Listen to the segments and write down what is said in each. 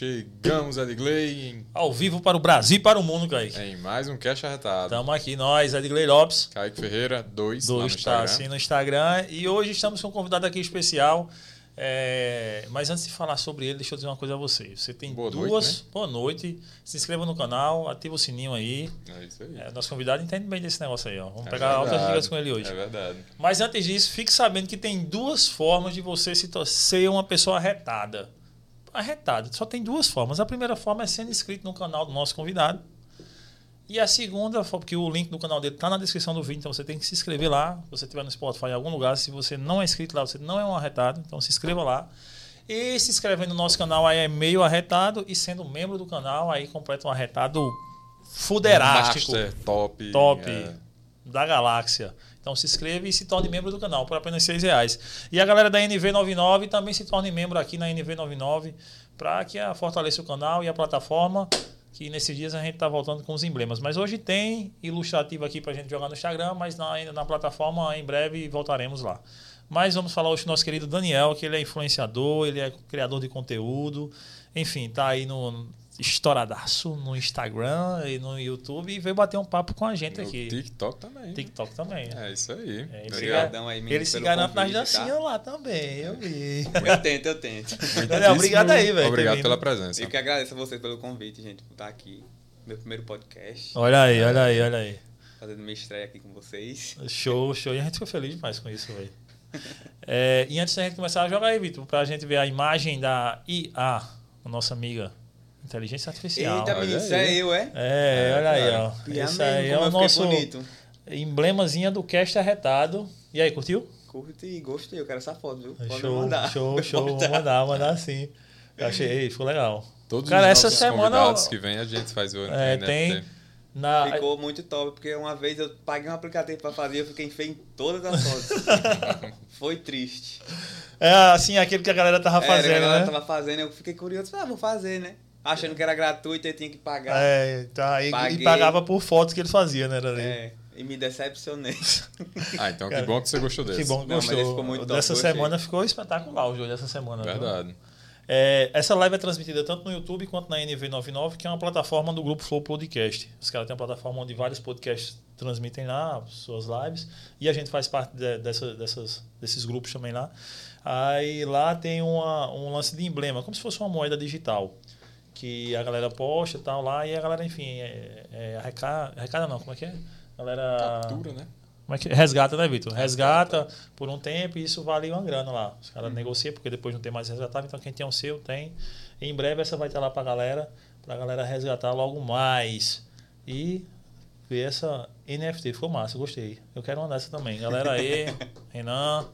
Chegamos, Edgley, em, Ao vivo para o Brasil e para o mundo, Kaique. em mais um Cash Arretado. Estamos aqui, nós, Edgley Lopes, Kaique Ferreira, 2 do lá no está Instagram. assim no Instagram. E hoje estamos com um convidado aqui especial. É, mas antes de falar sobre ele, deixa eu dizer uma coisa a você. Você tem Boa noite, duas. né? Boa noite. Se inscreva no canal, ativa o sininho aí. É isso aí. É, nosso convidado entende bem desse negócio aí, ó. Vamos É pegar altas verdade, dicas com ele hoje. É verdade. Mas antes disso, fique sabendo que tem duas formas de você se ser uma pessoa arretada. Arretada, só tem duas formas. A primeira forma é sendo inscrito no canal do nosso convidado. E a segunda, porque o link do canal dele está na descrição do vídeo, então você tem que se inscrever lá. Se você estiver no Spotify em algum lugar, se você não é inscrito lá, você não é um arretado, então se inscreva lá. E se inscrevendo no nosso canal aí é meio arretado e sendo membro do canal aí completa um arretado fuderástico Master, top. top é. da galáxia. Então se inscreva e se torne membro do canal por apenas 6 reais. E a galera da NV99 também se torne membro aqui na NV99 para que fortaleça o canal e a plataforma. Que nesses dias a gente está voltando com os emblemas. Mas hoje tem ilustrativo aqui para a gente jogar no Instagram, mas na, na plataforma em breve voltaremos lá. Mas vamos falar hoje com o nosso querido Daniel, que ele é influenciador, ele é criador de conteúdo. Enfim, tá aí no estouradaço no Instagram e no YouTube e veio bater um papo com a gente No aqui. TikTok também. TikTok também. É isso aí. É, Obrigadão aí, menino, ele se garante nas tá? dancinhas lá também, eu vi. Eu tento, eu tento. Daniel, obrigado aí, velho. Obrigado pela presença. Eu que agradeço a vocês pelo convite, gente, por estar aqui. Meu primeiro podcast. Olha aí, olha aí, olha aí. Fazendo minha estreia aqui com vocês. Show, show. E a gente ficou feliz demais com isso, velho. É, e antes da gente começar a jogar aí, Vitor, pra gente ver a imagem da IA, a nossa amiga Inteligência Artificial. Eita, menino, aí. isso é eu, é? É, olha aí, ó. E amém, aí é o nosso bonito. emblemazinha do cast arretado. E aí, curtiu? Curti e gostei, eu quero essa foto, viu? Pode show, mandar. show, show. Vou Mandar. mandar, mandar sim. Eu achei, ficou legal. Todos Cara, os essa semana- convidados que vem, a gente faz o É, NFT. tem- Na, Ficou muito top, porque uma vez eu paguei um aplicativo pra fazer e eu fiquei feio em todas as fotos. Foi triste. É assim, aquele que a galera tava Era, fazendo, a galera né? tava fazendo, eu fiquei curioso, falei, ah, vou fazer, né? Achando que era gratuito e tinha que pagar. É, tá, e, e pagava por fotos que ele fazia, né? É, e me decepcionei. Ah, então Cara, que bom que você gostou desse. Que bom que Não, gostou. ficou muito top, dessa gostei. semana ficou espetacular o jogo dessa semana. viu? Verdade. É, essa live é transmitida tanto no YouTube quanto na NV99, que é uma plataforma do grupo Flow Podcast. Os caras têm uma plataforma onde vários podcasts transmitem lá suas lives e a gente faz parte de- dessa- dessas, desses grupos também lá. Aí lá tem uma, um lance de emblema, como se fosse uma moeda digital. Que a galera posta e tal lá, e a galera, enfim, é, é, arrecada, arrecada não, como é que é? A galera. Captura, né? Como é que resgata, né, Vitor? Resgata por um tempo e isso vale uma grana lá. Os caras negociam porque depois não tem mais resgatável, então quem tem o seu tem. E em breve essa vai estar lá pra galera, pra galera resgatar logo mais. E ver essa NFT, ficou massa, gostei. Eu quero uma dessa também. Galera aí, Renan,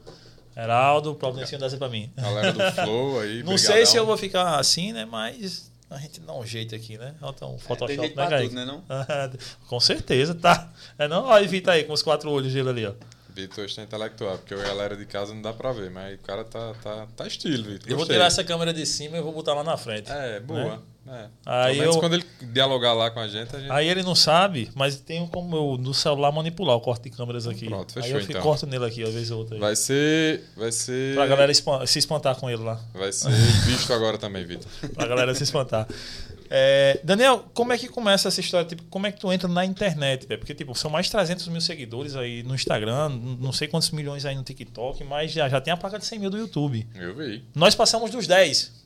Heraldo, providenciando dessa pra mim. Galera do Flow aí. Não sei se eu vou ficar assim, né, mas a gente dá um jeito aqui, né? Bota um Photoshop, Tem jeito né, tudo, né, não? Com certeza, tá. É não? Olha, Vitor aí, com os quatro olhos dele ali, ó. Vitor está intelectual, porque a galera de casa não dá pra ver, mas o cara tá, tá, tá estilo, Vitor. Eu vou tirar essa câmera de cima e vou botar lá na frente. É, boa. É. Aí eu- quando ele dialogar lá com a gente, a gente. Aí ele não sabe, mas tem como eu no celular manipular o corte de câmeras aqui. Pronto, aí fechou, eu fico, então. corto nele aqui, às vezes ou outra. aí. Vai ser. Vai ser. Pra galera se espantar com ele lá. Vai ser visto agora também, Vitor. Pra galera se espantar. É, Daniel, como é que começa essa história? Tipo, como é que tu entra na internet? velho? Porque, tipo, são mais de 300 mil seguidores aí no Instagram, não sei quantos milhões aí no TikTok, mas já, já tem a placa de 100 mil do YouTube. Eu vi. Nós passamos dos 10.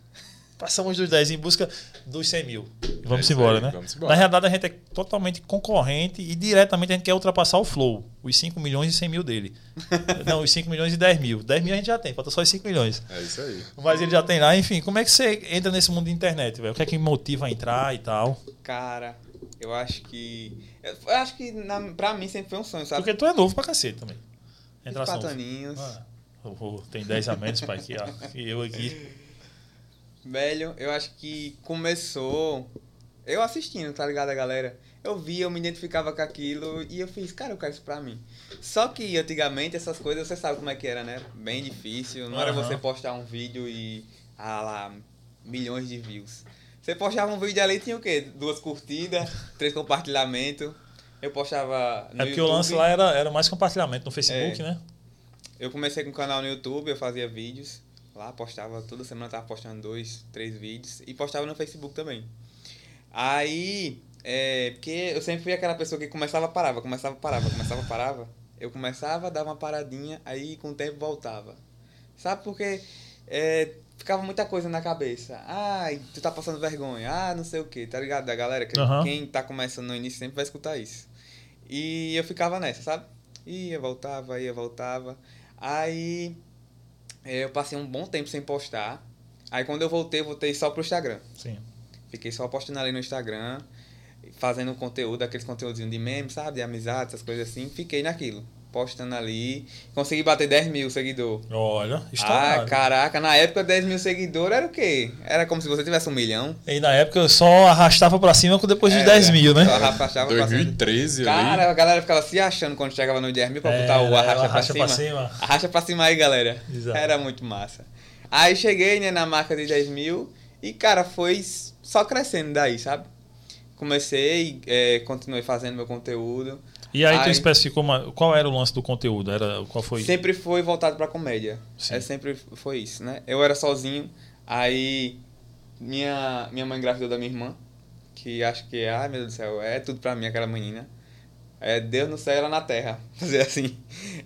Passamos dos 10 em busca dos 100 mil. Vamos isso embora, aí, né? vamos embora. Na realidade, a gente é totalmente concorrente e diretamente a gente quer ultrapassar o Flow. Os 5 milhões e 100 mil dele. Não, os 5 milhões e 10 mil. 10 mil a gente já tem, falta só os 5 milhões. É isso aí. Mas ele já tem lá. Enfim, como é que você entra nesse mundo de internet, velho? O que é que motiva a entrar e tal? Cara, eu acho que. Eu acho que na, pra mim sempre foi um sonho, sabe? Porque tu é novo pra cacete também. Entrar Quatro novo. aninhos. Ah, oh, oh, tem 10 a menos, pai, aqui, ó. E eu aqui. Velho, eu acho que começou. Eu assistindo, tá ligado, a galera? Eu via, eu me identificava com aquilo e eu fiz, cara, eu quero isso pra mim. Só que antigamente essas coisas, você sabe como é que era, né? Bem difícil. Não era Aham. você postar um vídeo e. Ah lá, milhões de views. Você postava um vídeo ali e tinha o quê? Duas curtidas, três compartilhamentos. Eu postava. No É porque YouTube. o lance lá era, era mais compartilhamento no Facebook, É. né? Eu comecei com um canal no YouTube, eu fazia vídeos. Lá postava, toda semana tava postando dois, três vídeos. E postava no Facebook também. Aí, é, porque eu sempre fui aquela pessoa que começava, parava, começava, parava, começava, parava. Eu começava, dava uma paradinha, aí com o tempo voltava. Sabe porque é, ficava muita coisa na cabeça. Ai, tu tá passando vergonha. Ah, não sei o que, tá ligado? Da galera, que Aham. quem tá começando no início sempre vai escutar isso. E eu ficava nessa, sabe? Ia, voltava, ia, voltava. Aí eu passei um bom tempo sem postar. Aí quando eu voltei, voltei só pro Instagram. Sim. Fiquei só postando ali no Instagram, fazendo conteúdo, aqueles conteúdinhos de memes, sabe? De amizade, essas coisas assim. Fiquei naquilo. Postando ali. Consegui bater 10 mil seguidores. Olha, Ah, está. caraca, na época 10 mil seguidores era o quê? Era como se você tivesse um milhão. e na época eu só arrastava pra cima com depois de 10 mil, né? Só arrastava pra cima. 2013 Cara, ali. a galera ficava se achando quando chegava no 10 mil pra É, botar o é, arrasta, arrasta pra, pra cima. cima. Arrasta pra cima aí, galera. Exato. Era muito massa. Aí cheguei, né, na marca de 10 mil e, cara, foi só crescendo daí, sabe? Comecei, é, continuei fazendo meu conteúdo. E aí tu Aí- especificou uma- qual era o lance do conteúdo? Era, qual foi? Sempre foi voltado pra comédia. Sim. É sempre foi isso, né? Eu era sozinho, aí minha, minha mãe engravidou da minha irmã, que acho que, ai meu Deus do céu, é tudo pra mim aquela menina. É Deus no céu e ela na terra, fazer assim.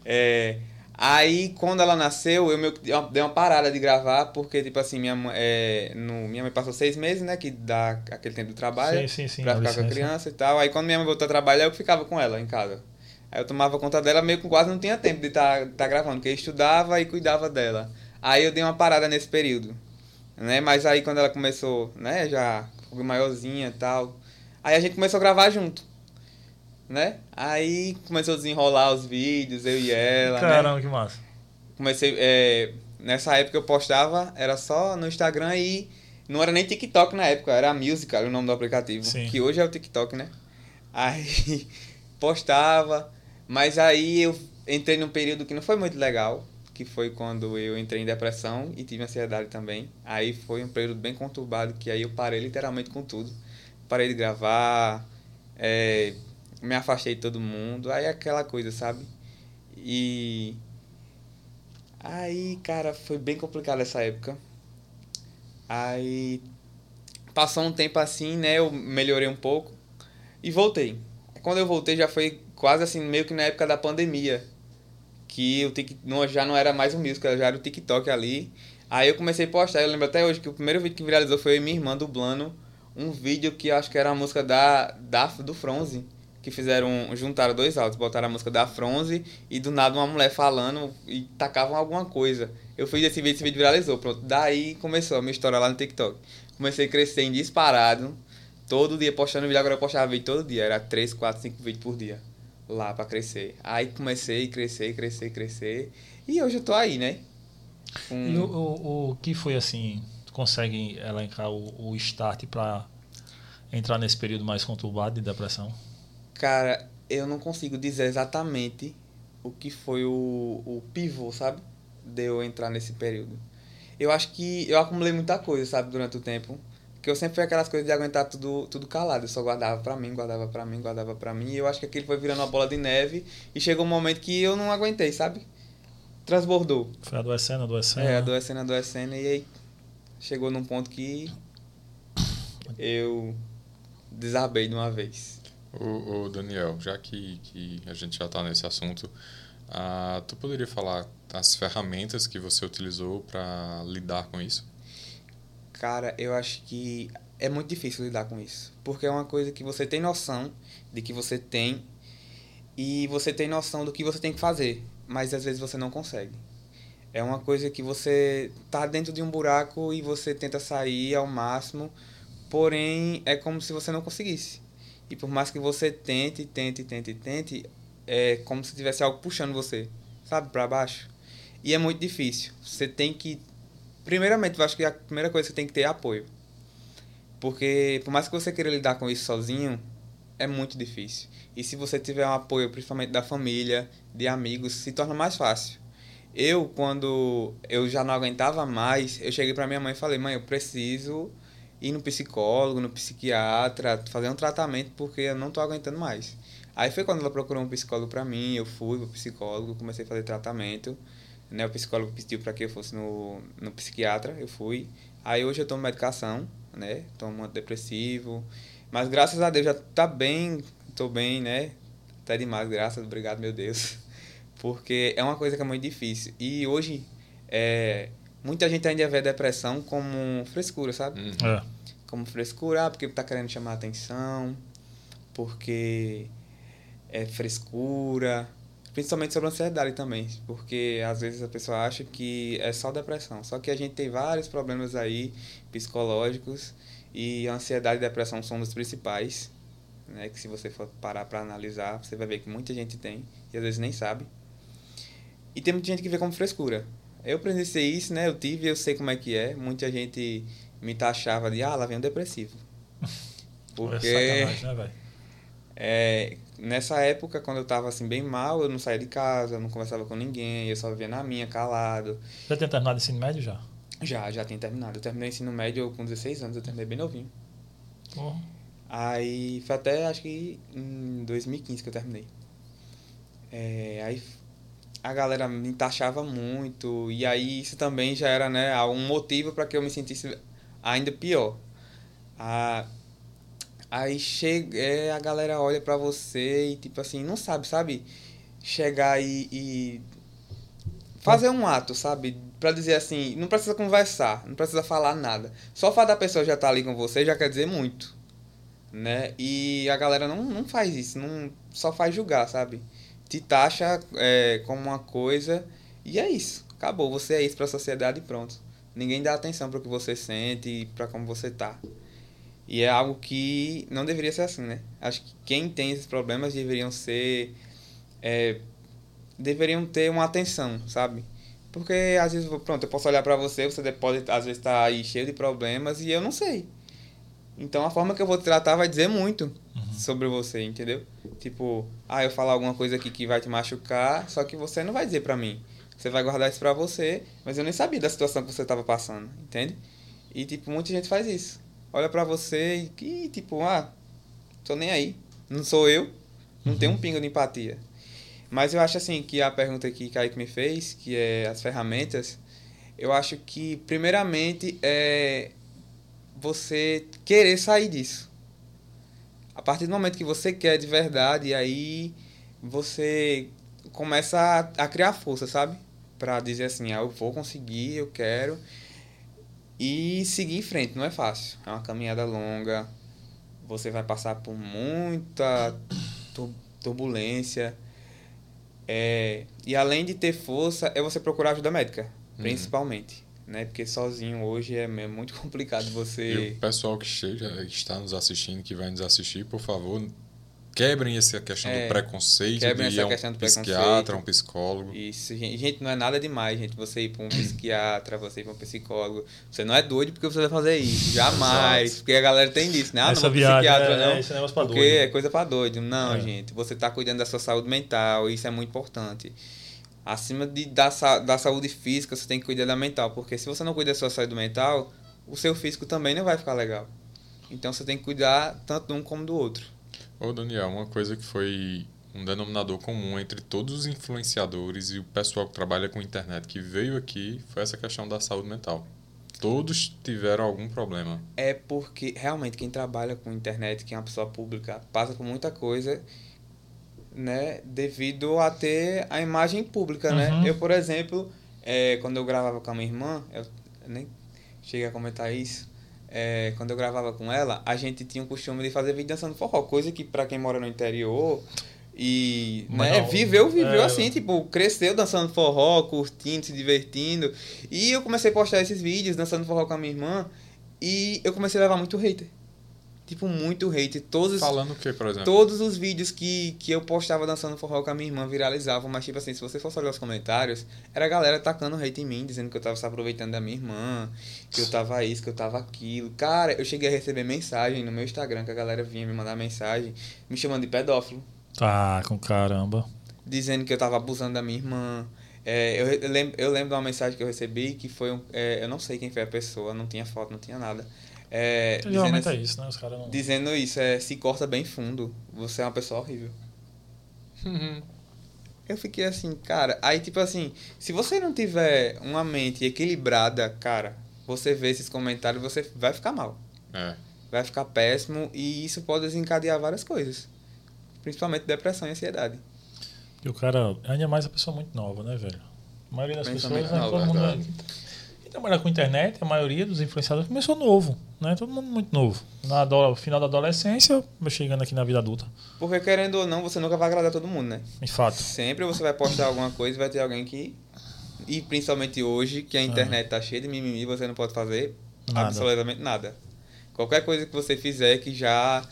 É, aí quando ela nasceu, eu meio que dei uma- parada de gravar, porque tipo assim, minha mãe, é, no, minha mãe passou seis meses, né, que dá aquele tempo de trabalho Sim, sim, sim. pra ficar com a licença. criança e tal. Aí quando minha mãe voltou a trabalhar, eu ficava com ela em casa. Aí eu tomava conta dela, meio que quase não tinha tempo de estar tá, gravando, porque eu estudava e cuidava dela. Aí eu dei uma parada nesse período, né? Mas aí quando ela começou, né, já ficou maiorzinha e tal, aí a gente começou a gravar junto, né? Aí começou a desenrolar os vídeos, eu e ela, né? Caramba, que massa. Comecei, é, nessa época eu postava, era só no Instagram e não era nem TikTok na época, era Musical o nome do aplicativo. Sim. Que hoje é o TikTok, né? Aí postava, mas aí eu entrei num período que não foi muito legal, que foi quando eu entrei em depressão e tive ansiedade também. Aí foi um período bem conturbado, que aí eu parei literalmente com tudo. Parei de gravar, é, me afastei de todo mundo, aí aquela coisa, sabe? E Aí, cara, foi bem complicado essa época. Aí passou um tempo assim, né? Eu melhorei um pouco e voltei. Quando eu voltei já foi quase assim, meio que na época da pandemia. Que o Tik- não, já não era mais o musical, já era o TikTok ali. Aí eu comecei a postar, eu lembro até hoje que o primeiro vídeo que viralizou foi minha irmã dublando um vídeo que acho que era a música da, da do Fronze. Que fizeram, juntaram dois áudios, botaram a música da Fronze e do nada uma mulher falando e tacavam alguma coisa. Eu fiz esse vídeo, esse vídeo viralizou, pronto. Daí começou a minha história lá no TikTok. Comecei a crescer em disparado, todo dia postando vídeo, agora eu postava vídeo todo dia, era 3, 4, 5 vídeos por dia. Lá pra crescer. Aí comecei a crescer, crescer, crescer. E hoje eu tô aí, né? Com- E o, o, o que foi assim? Consegue elencar o, o start pra entrar nesse período mais conturbado de depressão? Cara, eu não consigo dizer exatamente o que foi o, o pivô, sabe? De eu entrar nesse período. Eu acho que eu acumulei muita coisa, sabe, durante o tempo. Porque eu sempre fui aquelas coisas de aguentar tudo, tudo calado. Eu só guardava pra mim, guardava pra mim, guardava pra mim. E eu acho que aquilo foi virando uma bola de neve. E chegou um momento que eu não aguentei, sabe? Transbordou. Foi adoecendo, adoecendo. É, adoecendo, adoecendo. E aí chegou num ponto que eu desabei de uma vez. O, Daniel, já que, que a gente já está nesse assunto, ah, tu poderia falar as ferramentas que você utilizou para lidar com isso? Cara, eu acho que é muito difícil lidar com isso. Porque é uma coisa que você tem noção de que você tem e você tem noção do que você tem que fazer, mas às vezes você não consegue. É uma coisa que você tá dentro de um buraco e você tenta sair ao máximo, porém é como se você não conseguisse. E por mais que você tente, tente, tente, tente, é como se tivesse algo puxando você, sabe, para baixo. E é muito difícil. Você tem que Primeiramente, eu acho que a primeira coisa que você tem que ter é apoio. Porque, por mais que você queira lidar com isso sozinho, é muito difícil. E se você tiver um apoio, principalmente da família, de amigos, se torna mais fácil. Eu, quando eu já não aguentava mais, eu cheguei pra minha mãe e falei: mãe, eu preciso ir no psicólogo, no psiquiatra, fazer um tratamento porque eu não tô aguentando mais. Aí foi quando ela procurou um psicólogo pra mim, eu fui pro psicólogo, comecei a fazer tratamento Né? O psicólogo pediu para que eu fosse no, no psiquiatra, eu fui. Aí hoje eu tomo medicação, né? Tomo antidepressivo. Mas graças a Deus já tá bem, tô bem, né? Até demais, graças, obrigado, meu Deus. Porque é uma coisa que é muito difícil. E hoje, é, muita gente ainda vê a depressão como frescura, sabe? Uhum. É. Como frescura, ah, porque tá querendo chamar atenção, porque é frescura, principalmente sobre a ansiedade também, porque às vezes a pessoa acha que é só depressão, só que a gente tem vários problemas aí psicológicos e a ansiedade e a depressão são os principais, né, que se você for parar para analisar, você vai ver que muita gente tem e às vezes nem sabe. E tem muita gente que vê como frescura. Eu presenciei isso, né? Eu tive, eu sei como é que é. Muita gente me taxava de, ah, lá vem um depressivo. Porque É sacanagem, né, velho? é, nessa época, quando eu tava assim bem mal, eu não saía de casa, eu não conversava com ninguém, eu só vivia na minha, calado. Já tinha terminado o ensino médio já? Já, já tinha terminado. Eu terminei o ensino médio com 16 anos, eu terminei bem novinho. Porra. Aí foi até acho que em 2015 que eu terminei. É, aí a galera me taxava muito, e aí isso também já era né, um motivo para que eu me sentisse ainda pior. Ah, aí chega, é, a galera olha pra você e tipo assim, não sabe, sabe? Chegar e, e fazer um ato, sabe? Pra dizer assim, não precisa conversar, não precisa falar nada. Só o fato da pessoa já estar ali com você já quer dizer muito né? E a galera não, não faz isso, não só faz julgar, sabe? Te taxa é, como uma coisa e é isso. Acabou, você é isso pra sociedade e pronto. Ninguém dá atenção pro que você sente e pra como você tá. E é algo que não deveria ser assim, né? Acho que quem tem esses problemas deveriam ser. é, deveriam ter uma atenção, sabe? Porque às vezes, pronto, eu posso olhar pra você, você pode às vezes estar aí cheio de problemas e eu não sei. Então a forma que eu vou te tratar vai dizer muito sobre você, entendeu? Tipo, ah, eu falar alguma coisa aqui que vai te machucar, só que você não vai dizer pra mim. Você vai guardar isso pra você, mas eu nem sabia da situação que você tava passando, entende? E tipo, muita gente faz isso. Olha pra você e que, tipo, ah, tô nem aí. Não sou eu, não tenho um pingo de empatia. Mas eu acho assim que a pergunta que Kaique me fez, que é as ferramentas, eu acho que primeiramente é você querer sair disso. A partir do momento que você quer de verdade, aí você começa a, a criar força, sabe? Pra dizer assim, ah, eu vou conseguir, eu quero. E seguir em frente, não é fácil. É uma caminhada longa. Você vai passar por muita tu- turbulência. É, e além de ter força, é você procurar ajuda médica, principalmente. Né? Porque sozinho hoje é é muito complicado E você. o pessoal que esteja, que está nos assistindo, que vai nos assistir, por favor, quebrem essa questão É, do preconceito quebrem de essa um questão do psiquiatra, preconceito. um psicólogo. Isso, gente, gente, não é nada demais, gente. Você ir para um psiquiatra, você ir para um psicólogo. Você não é doido porque você vai fazer isso. Jamais. Exato. Porque a galera tem disso, né? Ah, Essa não vou psiquiatra, é, não. é, esse negócio pra porque doido. é coisa pra doido. Não, É. gente. Você tá cuidando da sua saúde mental. Isso é muito importante. Acima de, da, da saúde física, você tem que cuidar da mental. Porque se você não cuida da sua saúde mental, o seu físico também não vai ficar legal. Então você tem que cuidar tanto de um como do outro. Ô, Daniel, uma coisa que foi um denominador comum entre todos os influenciadores e o pessoal que trabalha com internet que veio aqui foi essa questão da saúde mental. Todos tiveram algum problema. É porque realmente quem trabalha com internet, quem é uma pessoa pública, passa por muita coisa, né, devido a ter a imagem pública, né? Uhum. Eu, por exemplo, é, quando eu gravava com a minha irmã, eu nem cheguei a comentar isso, é, quando eu gravava com ela, a gente tinha o costume de fazer vídeo dançando forró, coisa que pra quem mora no interior e Mas né, não, viveu, viveu é. assim, tipo, cresceu dançando forró, curtindo, se divertindo. E eu comecei a postar esses vídeos dançando forró com a minha irmã e eu comecei a levar muito hater. Tipo, muito hater. Todos, Falando o que, por exemplo? todos os vídeos que, que eu postava dançando forró com a minha irmã viralizavam, mas tipo assim, se você fosse olhar os comentários, era a galera tacando hate em mim, dizendo que eu tava se aproveitando da minha irmã, que eu tava isso, que eu tava aquilo. Cara, eu cheguei a receber mensagem no meu Instagram, que a galera vinha me mandar mensagem, me chamando de pedófilo Tá, com caramba. dizendo que eu tava abusando da minha irmã. É, eu, eu, lembro, eu lembro de uma mensagem que eu recebi que foi um. é, eu não sei quem foi a pessoa, não tinha foto, não tinha nada. É, dizendo, Geralmente é assim- isso, né? Os caras não. dizendo isso, é, se corta bem fundo, você é uma pessoa horrível. Uhum. Eu fiquei assim, cara. Aí, tipo assim, se você não tiver uma mente equilibrada, cara, você vê esses comentários, você vai ficar mal. É. Vai ficar péssimo e isso pode desencadear várias coisas. Principalmente depressão e ansiedade. E o cara, ainda mais a pessoa muito nova, né, velho? A maioria das pessoas, né, todo mundo. Verdade. Quem trabalha com internet, a maioria dos influenciadores começou novo, né? Todo mundo muito novo. Na final da adolescência, chegando aqui na vida adulta. Porque querendo ou não, você nunca vai agradar todo mundo, né? De fato. Sempre você vai postar alguma coisa e vai ter alguém que. E principalmente hoje, que a internet tá cheia de mimimi, você não pode fazer Nada. absolutamente nada. Qualquer coisa que você fizer que já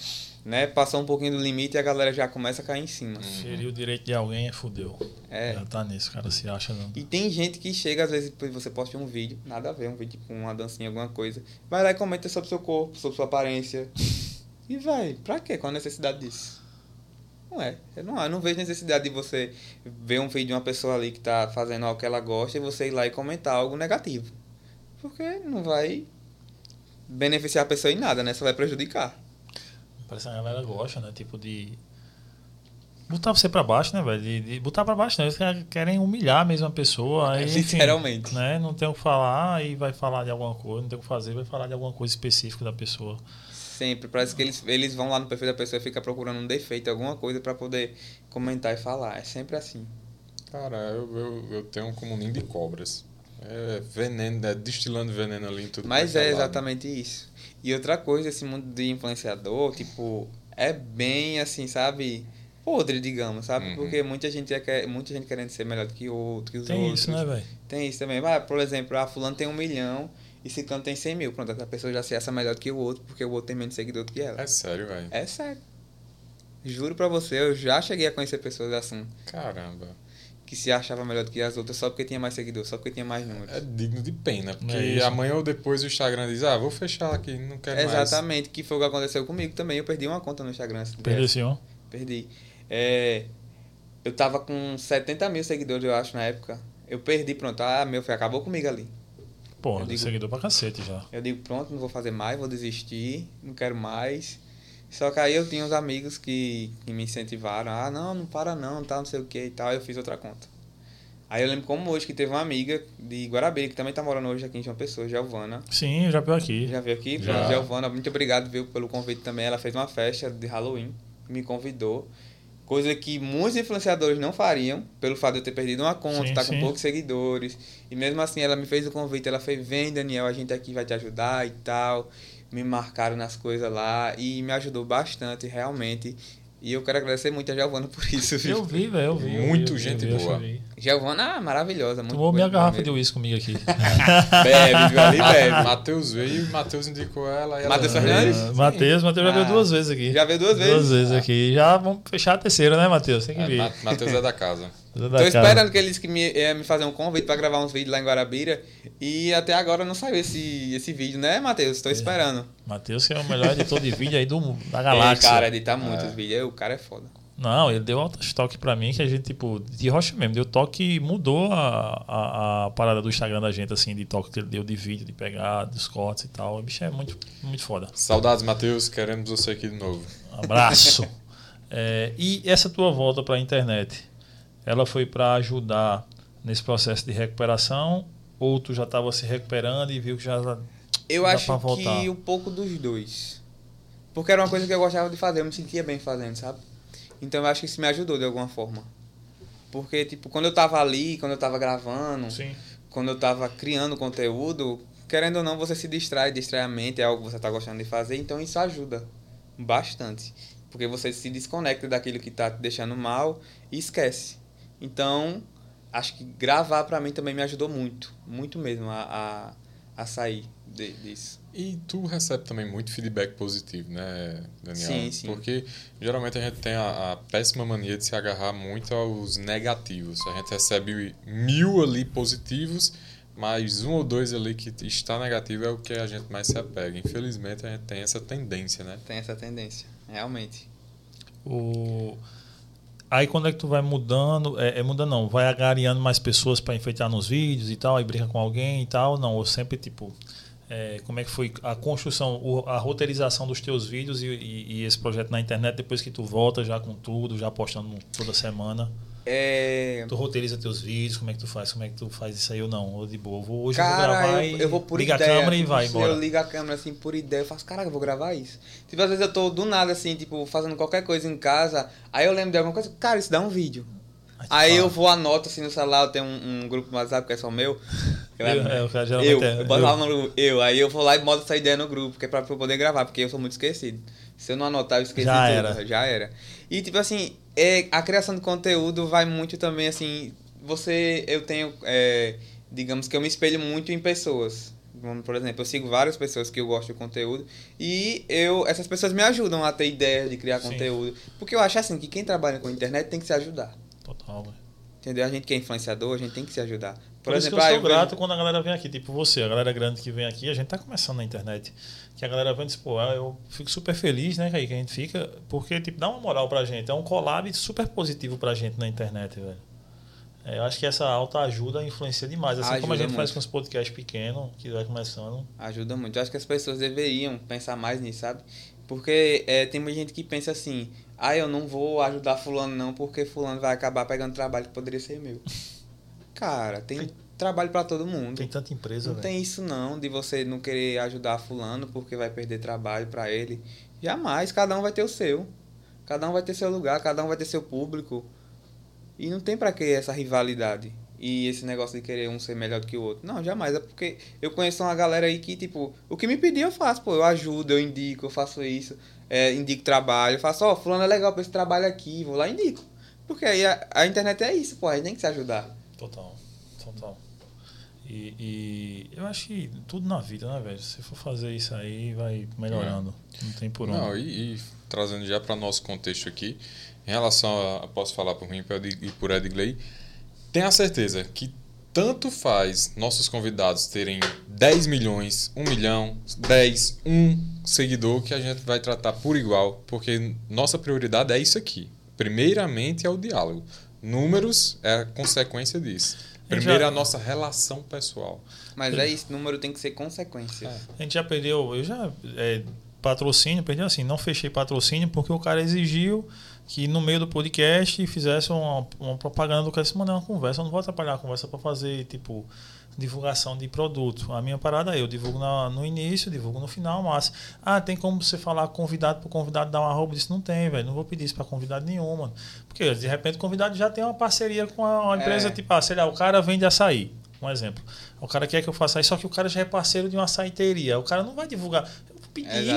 né, passou um pouquinho do limite a galera já começa a cair em cima. Ferir o direito de alguém é fudeu. É. Já tá nisso, cara. Se acha não. E tem gente que chega, às vezes, depois você posta um vídeo, nada a ver, um vídeo com uma dancinha, alguma coisa. Vai lá e comenta sobre seu corpo, sobre sua aparência. E vai, pra quê? Qual a necessidade disso? Não é. Eu não, eu não vejo necessidade de você ver um vídeo de uma pessoa ali que tá fazendo algo que ela gosta e você ir lá e comentar algo negativo. Porque não vai beneficiar a pessoa em nada, né? Só vai prejudicar. Parece que a galera gosta, né? Tipo de. Botar você pra baixo, né, velho? De, de botar pra baixo, né? Eles quer- querem humilhar mesmo a pessoa. Aí, enfim, Literalmente. né? Não tem o que falar e vai falar de alguma coisa, não tem o que fazer, vai falar de alguma coisa específica da pessoa. Sempre. Parece que eles, eles vão lá no perfil da pessoa e ficam procurando um defeito, alguma coisa pra poder comentar e falar. É sempre assim. Cara, eu, eu, eu tenho um comuninho de cobras. É veneno, é destilando veneno ali em tudo. Mas é lado. exatamente isso. E outra coisa, esse mundo de influenciador, tipo, é bem assim, sabe? Podre, digamos, sabe? Uhum. Porque muita gente, é, muita gente querendo ser melhor do que o outro, que os Tem outros. isso, né, velho? Tem isso também. Vai, por exemplo, a fulano tem um milhão e canto tem 100 mil. Pronto, essa pessoa já se acha melhor do que o outro, porque o outro tem menos seguidor do que ela. É sério, velho. É sério. Juro pra você, eu já cheguei a conhecer pessoas assim, Caramba. Que se achava melhor do que as outras só porque tinha mais seguidor, só porque tinha mais números. É digno de pena, porque É amanhã ou depois o Instagram diz, ah, vou fechar aqui, não quero mais. Exatamente, que foi o que aconteceu comigo também. Eu perdi uma conta no Instagram. Perdeu um. Perdi. É, eu tava com 70 mil seguidores, eu acho, na época. Eu perdi, pronto. Ah, meu filho, acabou comigo ali. Pô, Eu tem digo- seguidor pra cacete já. Eu digo, pronto, não vou fazer mais, vou desistir, não quero mais. Só que aí eu tinha uns amigos que, que me incentivaram. Ah, não, não para não, tá, não sei o que e tal. Eu fiz outra conta. Aí eu lembro como hoje que teve uma amiga de Guarabira, que também tá morando hoje aqui em João Pessoa, Giovana. Sim, eu já veio aqui. Já veio aqui? Já. Giovana, muito obrigado viu, pelo convite também. Ela fez uma festa de Halloween, me convidou. Coisa que muitos influenciadores não fariam, pelo fato de eu ter perdido uma conta, Sim, tá sim. com poucos seguidores. E mesmo assim ela me fez o convite, ela fez, vem Daniel, a gente aqui vai te ajudar e tal. Me marcaram nas coisas lá e me ajudou bastante, realmente. E eu quero agradecer muito a Giovana por isso, viu? Eu vi, velho, eu vi. Muito eu vi, gente eu vi, boa. Giovana, ah, maravilhosa. Muito Tomou minha garrafa de mesmo. uísque comigo aqui. Bebe, viu? Ali bebe. Matheus veio e Matheus indicou ela. Ela Matheus Fernandes? Ah, Matheus, Matheus já veio Ah, duas vezes aqui. Já veio duas vezes? Duas vezes aqui. Já vamos fechar a terceira, né, Matheus? Tem que É, vir. Ma- Matheus é da casa. Tô esperando que eles que me, ia me fazer um convite pra gravar uns vídeos lá em Guarabira. E até agora não saiu esse, esse vídeo, né, Matheus? Tô esperando. Matheus, que é o melhor editor de vídeo aí do, da Ele, galáxia. cara, editar muitos vídeos. O cara é foda. Não, ele deu alto toque pra mim que a gente, tipo, de rocha mesmo, deu toque e mudou a, a, a parada do Instagram da gente, assim, de toque que ele deu de vídeo, de pegar, dos cortes e tal. O bicho é muito, muito foda. Saudades, Matheus. Queremos você aqui de novo. Abraço. É, e essa tua volta para a internet, ela foi para ajudar nesse processo de recuperação ou tu já estava se recuperando e viu que já Eu acho que um pouco dos dois. Porque era uma coisa que eu gostava de fazer, eu me sentia bem fazendo, sabe? Então eu acho que isso me ajudou de alguma forma. Porque, tipo, quando eu tava ali, quando eu tava gravando, Sim. quando eu tava criando conteúdo, querendo ou não, você se distrai, distrai a mente, é algo que você tá gostando de fazer, então isso ajuda bastante. Porque você se desconecta daquilo que tá te deixando mal e esquece. Então, acho que gravar pra mim também me ajudou muito, muito mesmo a, a, a sair de- disso. E tu recebe também muito feedback positivo, né, Daniel? Sim, sim. Porque geralmente a gente tem a, a péssima mania de se agarrar muito aos negativos. A gente recebe mil ali positivos, mas um ou dois ali que está negativo é o que a gente mais se apega. Infelizmente a gente tem essa tendência, né? Tem essa tendência, realmente. O... Aí quando é que tu vai mudando, é, é não, vai agariando mais pessoas para enfeitar nos vídeos e tal, aí brinca com alguém e tal, não, ou sempre tipo, é, como é que foi a construção, a roteirização dos teus vídeos e, e- e esse projeto na internet depois que tu volta já com tudo, já postando toda semana? É... Tu roteiriza teus vídeos, como é que tu faz? Como é que tu faz isso aí ou não? Ou de boa, vou, hoje Cara, eu vou gravar eu, e eu vou por liga ideia. a câmera e vai se embora. Eu ligo a câmera assim por ideia, eu faço, caraca, eu vou gravar isso. Tipo, às vezes eu tô do nada assim, tipo, fazendo qualquer coisa em casa, aí eu lembro de alguma coisa, cara, isso dá um vídeo. Aí Aí eu vou, anoto assim no celular, eu tenho um, um grupo no WhatsApp que é só meu. Eu, é, o cara geralmente Eu, é- eu boto eu. lá no eu, aí eu vou lá e boto essa ideia no grupo, que é pra eu poder gravar, porque eu sou muito esquecido. Se eu não anotar, eu esqueci Já tudo, era. já era. E tipo assim, é, a criação de conteúdo vai muito também assim, você, eu tenho, é, digamos que eu me espelho muito em pessoas. Por exemplo, eu sigo várias pessoas que eu gosto de conteúdo e eu, essas pessoas me ajudam a ter ideias de criar Sim. conteúdo. Porque eu acho assim, que quem trabalha com internet tem que se ajudar. Total, velho. Entendeu? A gente que é influenciador, a gente tem que se ajudar. Por, isso que eu ah, sou vejo- grato quando a galera vem aqui, tipo você, a galera grande que vem aqui, a gente tá começando na internet. Que a galera vem e diz, pô, ah, eu fico super feliz, né, Kaique, que a gente fica, porque, tipo, dá uma moral pra gente. É um collab super positivo pra gente na internet, velho. É, eu acho que essa alta ajuda influencia demais. Assim como a Ajuda gente faz muito. com os podcasts pequenos, que vai começando. Ajuda muito. Eu acho que as pessoas deveriam pensar mais nisso, sabe? Porque é, tem muita gente que pensa assim, ah, eu não vou ajudar fulano não, porque fulano vai acabar pegando trabalho que poderia ser meu. Cara, tem, trabalho pra todo mundo. Tem tanta empresa, não velho. tem isso não, de você não querer ajudar fulano porque vai perder trabalho pra ele. Jamais, cada um vai ter o seu. Cada um vai ter seu lugar, cada um vai ter seu público. E não tem pra que essa rivalidade. E esse negócio de querer um ser melhor do que o outro. Não, jamais. É porque eu conheço uma galera aí que, tipo, o que me pedir eu faço, pô. Eu ajudo, eu indico, eu faço isso. é, indico trabalho. Eu faço, ó, fulano é legal pra esse trabalho aqui. Vou lá e indico. Porque aí a, a internet é isso, pô. A gente tem que se ajudar. Total, total. E, e eu acho que tudo na vida, né, velho? Se for fazer isso aí, vai melhorando. Não tem por onde. Não, e, e trazendo já para nosso contexto aqui, em relação a, posso falar por mim e por Edgley, tenha certeza que tanto faz nossos convidados terem 10 milhões, 1 milhão, 10, 1 seguidor que a gente vai tratar por igual, porque nossa prioridade é isso aqui. Primeiramente é o diálogo. Números é a consequência disso. Primeiro é a nossa relação pessoal. Mas é isso, número tem que ser consequência. É. A gente já perdeu, eu já é, patrocínio, perdi assim, não fechei patrocínio porque o cara exigiu que no meio do podcast fizesse uma, uma propaganda do cara se mandar uma conversa. Eu não vou atrapalhar a conversa para fazer tipo divulgação de produto. A minha parada é eu divulgo na- no início, divulgo no final, mas ah, tem como você falar convidado pro convidado dar uma arroba? Isso não tem, velho. Não vou pedir isso para convidado nenhum, mano. Porque de repente o convidado já tem uma parceria com a, uma empresa, É. tipo, ah, sei lá, o cara vende açaí. Um exemplo. O cara quer que eu faça isso, só que o cara já é parceiro de uma açaiteria. O cara não vai divulgar.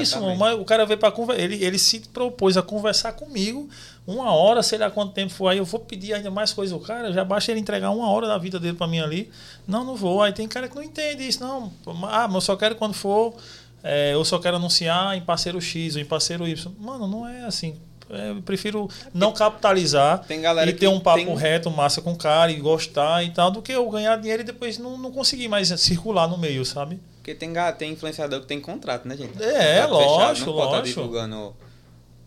Isso, mas o cara veio para conversar. Ele, ele se propôs a conversar comigo uma hora, sei lá quanto tempo for. Aí eu vou pedir ainda mais coisa. O cara já basta ele entregar uma hora da vida dele para mim ali. Não, não vou. Aí tem cara que não entende isso. Não, ah, mas eu só quero quando for. é, eu só quero anunciar em parceiro X ou em parceiro Y. Mano, não é assim. É, Eu prefiro não capitalizar e ter um papo tem- reto, massa com o cara e gostar e tal, do que eu ganhar dinheiro e depois não, não conseguir mais circular no meio, sabe? Porque tem, tem influenciador que tem contrato, né, gente? É, fechado, lógico, Não estar lógico. divulgando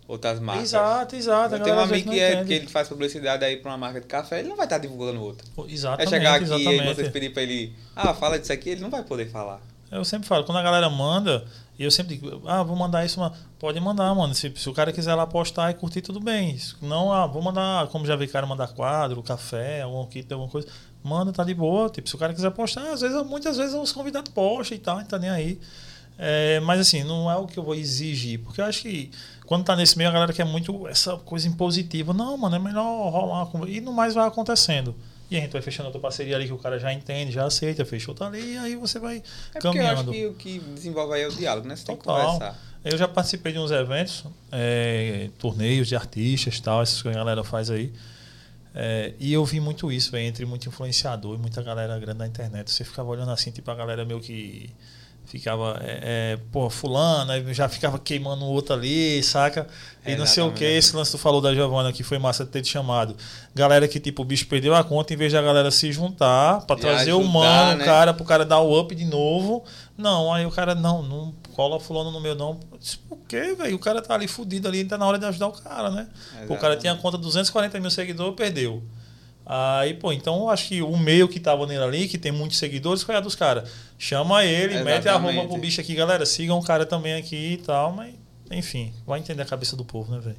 outras marcas. Exato, exato. Eu tenho um amigo que, é, que ele faz publicidade aí pra uma marca de café, ele não vai estar divulgando outra. É Exatamente, chegar aqui e exatamente. vocês pedirem pra ele, ah, fala disso aqui, ele não vai poder falar. Eu sempre falo, quando a galera manda, e eu sempre digo, ah, vou mandar isso, pode mandar, mano. Se, se o cara quiser lá postar e curtir, tudo bem. Não, ah, vou mandar, como já vi cara mandar quadro, café, algum kit, alguma coisa. Manda, tá de boa. Tipo, se o cara quiser postar, às vezes, muitas vezes os convidados postam e tal, não tá nem aí. É, mas assim, não é o que eu vou exigir, porque eu acho que quando tá nesse meio a galera quer muito essa coisa impositiva. Não, mano, é melhor rolar. E no mais vai acontecendo. E a gente vai fechando outra parceria ali que o cara já entende, já aceita, fechou, tá ali, e aí você vai É porque eu acho caminhando. que o que desenvolve aí é o diálogo, né? Você tem que Total. conversar. Eu já participei de uns eventos, é, torneios de artistas tal, essas que a galera faz aí. É, e eu vi muito isso, véio, entre muito influenciador e muita galera grande na internet. Você ficava olhando assim, tipo, a galera meio que ficava, é, é, pô, fulano, já ficava queimando o outro ali, saca? E não sei o que, esse lance que tu falou da Giovana, que foi massa ter te chamado. Galera que, tipo, o bicho perdeu a conta, em vez da galera se juntar pra E trazer o ajudar, mano, né? o cara, pro cara dar o up de novo. Não, aí o cara, não, não cola fulano no meu, não. Eu disse, Por quê, velho? O cara tá ali fudido ali, tá na hora de ajudar o cara, né? O cara tinha a conta 240 mil seguidores, perdeu. Aí, pô, então eu acho que o meio que tava nele ali, que tem muitos seguidores, foi a dos caras. Chama ele, mete a Exatamente. arroba pro bicho aqui, galera. Sigam o cara também aqui e tal, mas, enfim, vai entender a cabeça do povo, né, velho?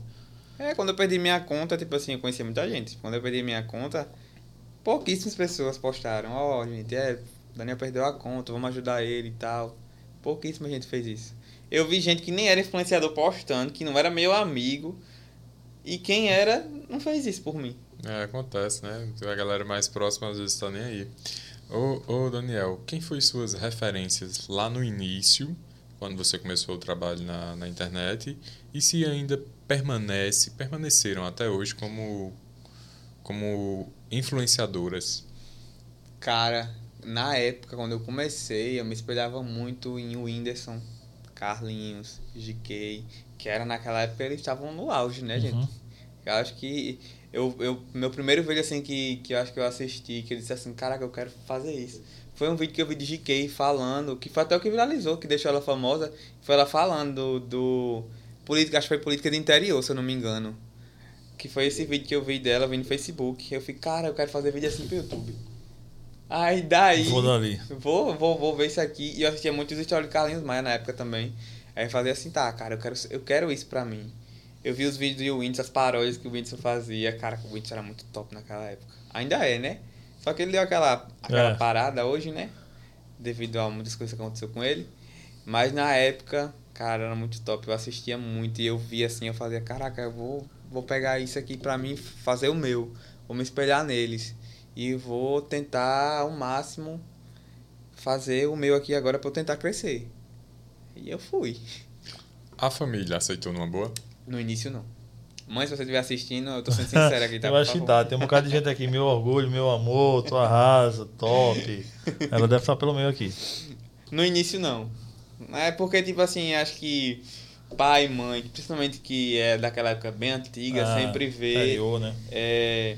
É, quando eu perdi minha conta, tipo assim, eu conhecia muita gente. Quando eu perdi minha conta, pouquíssimas pessoas postaram. Ó, oh, gente, é, Daniel perdeu a conta, vamos ajudar ele e tal. Pouquíssima gente fez isso. Eu vi gente que nem era influenciador postando, que não era meu amigo. E quem era, não fez isso por mim. É, acontece, né? A galera mais próxima às vezes tá nem aí. Ô, ô Daniel, quem foi suas referências lá no início, quando você começou o trabalho na, na internet, e se ainda permanece, permaneceram até hoje como, como influenciadoras? Cara, na época, quando eu comecei, eu me espelhava muito em Whindersson, Carlinhos, GK, que era naquela época eles estavam no auge, né, gente? Uhum. Eu acho que eu, eu, meu primeiro vídeo assim que, que eu acho que eu assisti, que ele disse assim, caraca, eu quero fazer isso. Foi um vídeo que eu vi de GK falando, que foi até o que viralizou, que deixou ela famosa, foi ela falando do, do política, acho que foi política de interior, se eu não me engano. Que foi esse vídeo que eu vi dela, vi no Facebook. Eu fiquei, cara, eu quero fazer vídeo assim pro YouTube. Aí daí. Vou dali. Vou, vou, vou ver isso aqui. E eu assistia muitos stories de Carlinhos Maia na época também. Aí eu fazia assim, tá, cara, eu quero, eu quero isso pra mim. Eu vi os vídeos do Whindersson, as paródias que o Whindersson fazia. Cara, o Whindersson era muito top naquela época. Ainda é, né? Só que ele deu aquela, aquela é. parada hoje, né? Devido a muitas coisas que aconteceu com ele. Mas na época, cara, era muito top. Eu assistia muito e eu via assim, eu fazia, caraca, eu vou, vou pegar isso aqui pra mim fazer o meu. Vou me espelhar neles. E vou tentar ao máximo fazer o meu aqui agora pra eu tentar crescer. E eu fui. A família aceitou numa boa? No início, não. Mãe, se você estiver assistindo, eu tô sendo sincero aqui, tá? eu acho que tá. Tem um bocado de gente aqui, meu orgulho, meu amor, tu arrasa, top. Ela deve estar pelo meio aqui. No início, não. É porque, tipo assim, acho que pai e mãe, principalmente que é daquela época bem antiga, ah, sempre vê. Anterior, né? É,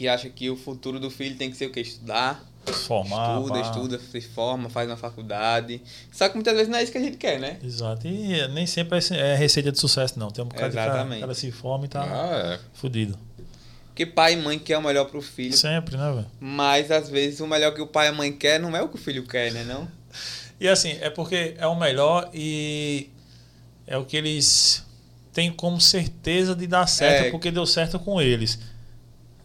que acha que o futuro do filho tem que ser o quê? Estudar formar. Estuda, pá. estuda, se forma, faz uma faculdade. Só que muitas vezes não é isso que a gente quer, né? Exato. E nem sempre é receita de sucesso, não. Tem um bocado Exatamente. que ela se forma e tá ah, é. fudido. Porque pai e mãe quer o melhor pro filho. Sempre, né, velho? Mas às vezes o melhor que o pai e a mãe quer não é o que o filho quer, né? Não? E assim, é porque é o melhor e é o que eles têm como certeza de dar certo, é. porque deu certo com eles.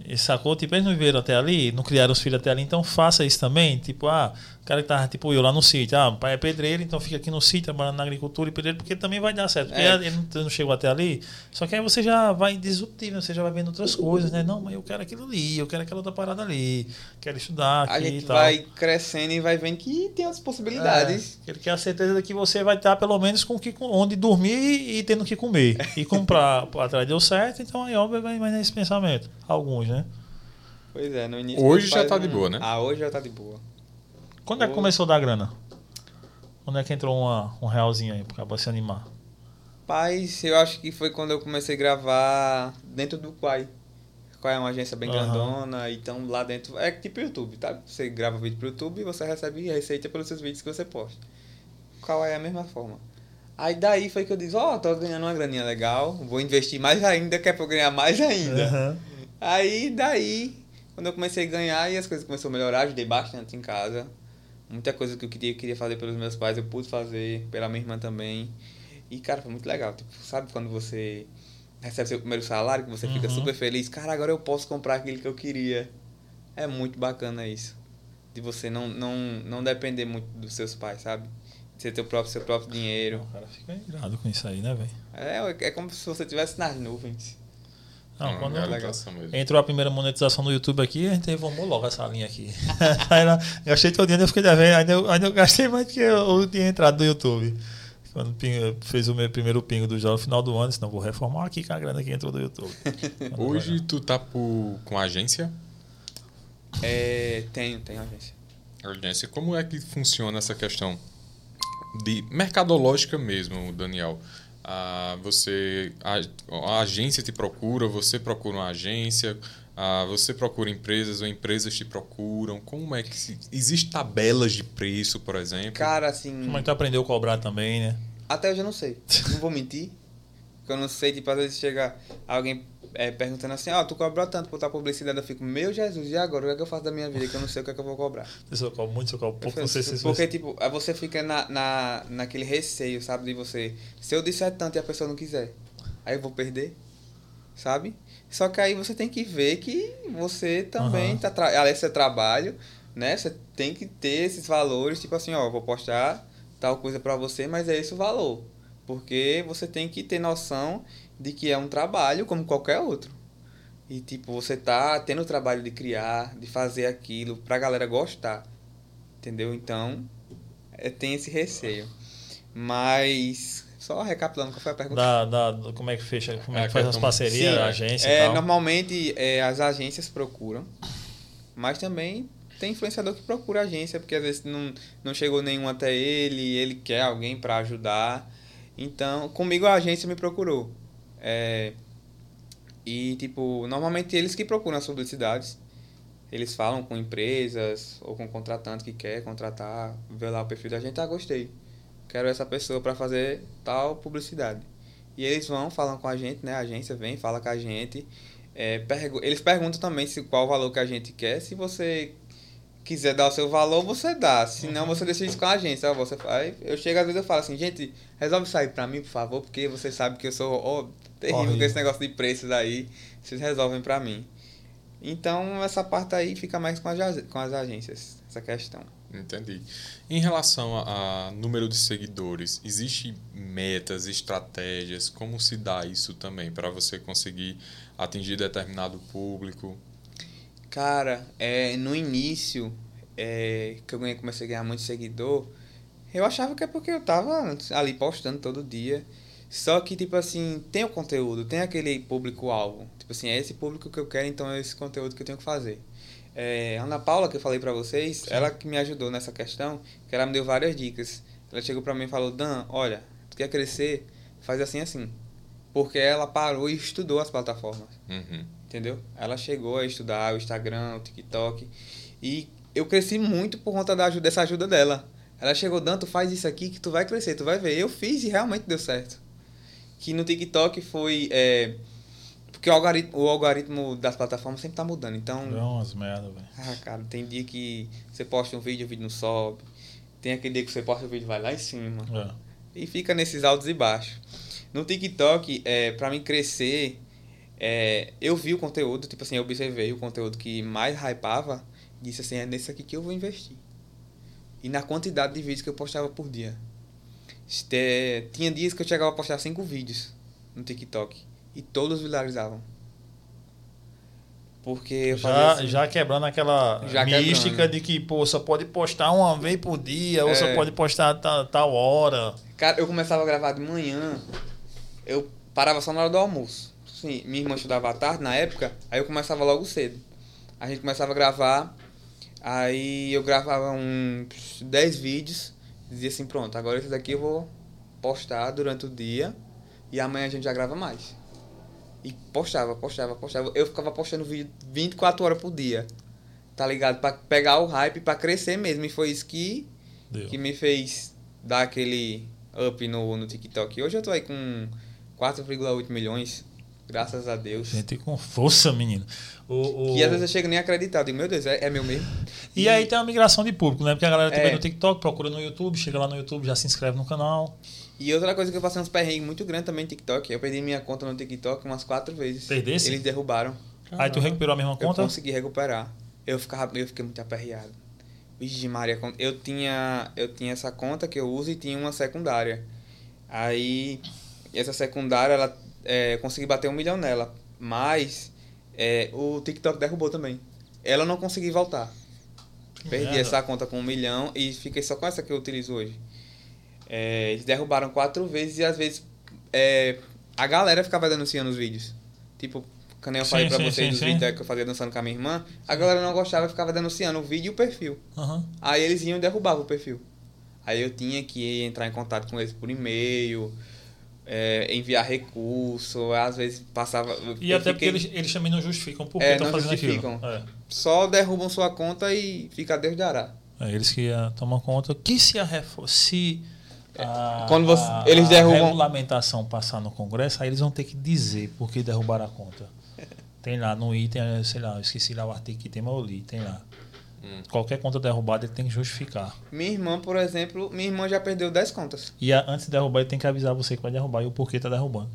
E sacou? Tipo, eles não viveram até ali, não criaram os filhos até ali, então faça isso também. Tipo, ah, cara que tava, tipo, eu lá no sítio, ah, o pai é pedreiro, então fica aqui no sítio, trabalhando na agricultura e pedreiro, porque também vai dar certo. Porque é. ele não chegou até ali, só que aí você já vai disruptivo, você já vai vendo outras coisas, né? Não, mas eu quero aquilo ali, eu quero aquela outra parada ali, quero estudar aqui A gente e tal. vai crescendo e vai vendo que tem outras possibilidades. É, ele quer a certeza de que você vai estar, pelo menos, com que, onde dormir e, e tendo que comer. E comprar atrás deu certo, então aí, óbvio, vai mais nesse pensamento. Alguns, né? Pois é, no início. Hoje já tá um... de boa, né? Ah, hoje já tá de boa. Quando é que começou a dar grana? Quando é que entrou uma, um realzinho aí pra se animar? Paz, eu acho que foi quando eu comecei a gravar dentro do Quai. Quai é uma agência bem uhum. grandona, então lá dentro. É tipo YouTube, tá? Você grava vídeo pro YouTube e você recebe receita pelos seus vídeos que você posta. Qual é a mesma forma. Aí daí foi que eu disse, ó, oh, tô ganhando uma graninha legal, vou investir mais ainda, que é pra eu ganhar mais ainda. Uhum. Aí daí quando eu comecei a ganhar e as coisas começaram a melhorar, ajudei bastante em casa. Muita coisa que eu queria, queria fazer pelos meus pais, eu pude fazer, pela minha irmã também. E, cara, foi muito legal. Tipo, sabe quando você recebe seu primeiro salário, que você uhum. fica super feliz? Cara, agora eu posso comprar aquilo que eu queria. É muito bacana isso. De você não, não, não depender muito dos seus pais, sabe? De ser teu próprio, seu próprio dinheiro. O cara fica irado com isso aí, né, velho? É, é como se você estivesse nas nuvens. Não, hum, quando é entrou a primeira monetização no YouTube aqui, a gente reformou logo essa linha aqui. aí eu gastei todo dia, eu fiquei devendo, ainda eu, ainda eu gastei mais do que eu, tinha entrado do YouTube. Quando fez o meu primeiro pingo do jogo no final do ano, senão vou reformar aqui com a grana que entrou do YouTube. Hoje tu tá por, com agência? É, tenho, tenho agência. Agência. Como é que funciona essa questão de mercadológica mesmo, Daniel? Ah, você a, a, agência te procura, você procura uma agência, ah, você procura empresas ou empresas te procuram. Como é que se, existe tabelas de preço, por exemplo? Cara, assim. Como é que tu aprendeu a cobrar também, né? Até hoje eu não sei. Não vou mentir. Porque eu não sei, tipo, às vezes chega alguém é, perguntando assim, ó, oh, tu cobrou tanto por tua publicidade, eu fico, meu Jesus, e agora? O que é que eu faço da minha vida que eu não sei o que é que eu vou cobrar? Eu cobro muito, eu cobro pouco, não sei se Porque, tipo, aí você fica na, na, naquele receio, sabe, de você, se eu disser tanto e a pessoa não quiser, aí eu vou perder. sabe? Só que aí você tem que ver que você também Aham. tá tra- além do seu trabalho, né? Você tem que ter esses valores, tipo assim, ó, vou postar tal coisa pra você, mas é esse o valor. Porque você tem que ter noção de que é um trabalho como qualquer outro. E tipo, você tá tendo o trabalho de criar, de fazer aquilo pra galera gostar. Entendeu? Então, é, tem esse receio. Mas só recapitulando qual foi a pergunta. Da, da, como é que fecha, como é, É, que faz as é parcerias, Sim, a agência é, e tal. Normalmente é, as agências procuram, mas também tem influenciador que procura agência, porque às vezes não, não chegou nenhum até ele, ele quer alguém para ajudar. Então, comigo a agência me procurou. É, e, tipo, normalmente eles que procuram as publicidades. Eles falam com empresas ou com contratante que quer contratar, vê lá o perfil da gente, ah, gostei. Quero essa pessoa para fazer tal publicidade. E eles vão, falam com a gente, né? A agência vem, fala com a gente. É, pergu- eles perguntam também se qual o valor que a gente quer. Se você quiser dar o seu valor, você dá. Se não, você decide com a agência. Você faz. Eu chego às vezes eu falo assim, gente, resolve sair pra mim, por favor, porque você sabe que eu sou ó, terrível Horrível. com esse negócio de preços aí. Vocês resolvem pra mim. Então, essa parte aí fica mais com as, com as agências, essa questão. Entendi. Em relação a, a número de seguidores, existe metas, estratégias? Como se dá isso também para você conseguir atingir determinado público? Cara, é, no início, é, que eu ganhei- comecei a ganhar muito seguidor, eu achava que é porque eu tava ali postando todo dia. Só que, tipo assim, tem o conteúdo, tem aquele público-alvo. Tipo assim, é esse público que eu quero, então é esse conteúdo que eu tenho que fazer. É, Ana Paula, que eu falei pra vocês, ela que me ajudou nessa questão, que ela me deu várias dicas. Ela chegou pra mim e falou, Dan, olha, tu quer crescer, faz assim, assim. Porque ela parou e estudou as plataformas Uhum. entendeu? Ela chegou a estudar o Instagram, o TikTok e eu cresci muito por conta da ajuda, dessa ajuda dela. Ela chegou, Dan, tu faz isso aqui que tu vai crescer, tu vai ver. Eu fiz e realmente deu certo. Que no TikTok foi. é, porque o algoritmo, o algoritmo das plataformas sempre tá mudando. Então, É umas merda, velho. ah, cara, tem dia que você posta um vídeo, o vídeo não sobe. Tem aquele dia que você posta o vídeo vai lá em cima. É. E fica nesses altos e baixos. No TikTok, é, para mim crescer, é, eu vi o conteúdo, tipo assim, eu observei o conteúdo que mais hypava, disse assim, é nesse aqui que eu vou investir. E na quantidade de vídeos que eu postava por dia. Este, tinha dias que eu chegava a postar cinco vídeos no TikTok. E todos viralizavam. Porque Já, assim, já quebrando aquela Já mística quebrando. de que, pô, só pode postar uma vez por dia, ou só É. pode postar tal, tal hora. Cara, eu começava a gravar de manhã, eu parava só na hora do almoço. Sim, minha irmã estudava à tarde na época, aí eu começava logo cedo. A gente começava a gravar, aí eu gravava uns 10 vídeos, dizia assim, pronto, agora esse daqui eu vou postar durante o dia e amanhã a gente já grava mais. E postava, postava, postava. Eu ficava postando vídeo 24 horas por dia. Tá ligado? Pra pegar o hype, pra crescer mesmo. E foi isso que Deu. que me fez dar aquele up no, no TikTok. Hoje eu tô aí com 4,8 milhões, graças a Deus. Gente com força, menino. O, o- E às vezes eu chego nem a acreditar, eu digo, meu Deus, é, é meu mesmo. E aí tem uma migração de público, né? Porque a galera também É. no TikTok procura no YouTube, chega lá no YouTube, já se inscreve no canal. E outra coisa que eu passei uns perrengues muito grandes também no TikTok, eu perdi minha conta no TikTok umas quatro vezes. Perdesse? Eles derrubaram. Aí tu recuperou a mesma Eu conta? consegui recuperar. Eu, ficava, eu fiquei muito aperreado. Vixe Maria, eu tinha, eu tinha essa conta que eu uso e tinha uma secundária. Aí, essa secundária, ela é, consegui bater um milhão nela. Mas é, o TikTok derrubou também. Ela não consegui voltar. Perdi essa conta com um milhão e fiquei só com essa que eu utilizo hoje. É, eles derrubaram quatro vezes e às vezes é, a galera ficava denunciando os vídeos. Tipo, quando eu Sim, falei pra sim, vocês sim, dos sim. vídeos que eu fazia dançando com a minha irmã, a galera não gostava e ficava denunciando o vídeo e o perfil. Aham. Aí eles iam e derrubavam o perfil. Aí eu tinha que entrar em contato com eles por e-mail, é, enviar recurso, às vezes passava. E até porque fiquei- eles, eles também não justificam por que É, tá fazendo justificam. aquilo. É. Só derrubam sua conta e fica a Deus dará. É, eles que tomam conta que se a se a, Quando você- a- eles a derrubam- regulamentação passar no Congresso, aí eles vão ter que dizer por que derrubaram a conta. Tem lá no item, sei lá, eu esqueci lá o artigo que tem, mas eu li, tem lá. Hum. Qualquer conta derrubada ele tem que justificar. Minha irmã, por exemplo, minha irmã já perdeu 10 contas. E a- antes de derrubar, ele tem que avisar você que vai derrubar e o porquê tá derrubando.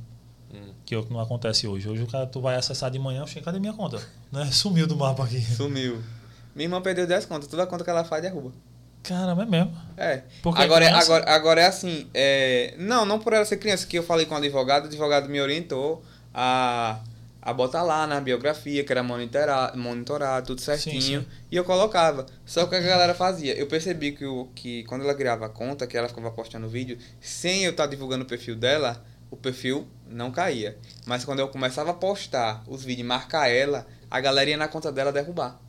Hum. Que é o que não acontece hoje. Hoje o cara, tu vai acessar de manhã, chega, cadê minha conta? Né? Sumiu do mapa aqui. Sumiu. Minha irmã perdeu 10 contas. Toda conta que ela faz, derruba. Caramba, é mesmo. É. Porque agora, é, criança- agora, agora é assim. É... Não, não por ela ser criança, que eu falei com o advogado, o advogado me orientou a, a botar lá na biografia, que era monitorar, monitorar tudo certinho. Sim, sim. E eu colocava. Só que o que a galera fazia. Eu percebi que, o, que quando ela criava a conta, que ela ficava postando vídeo, sem eu estar divulgando o perfil dela, o perfil não caía. Mas quando eu começava a postar os vídeos e marcar ela, a galera ia na conta dela derrubar.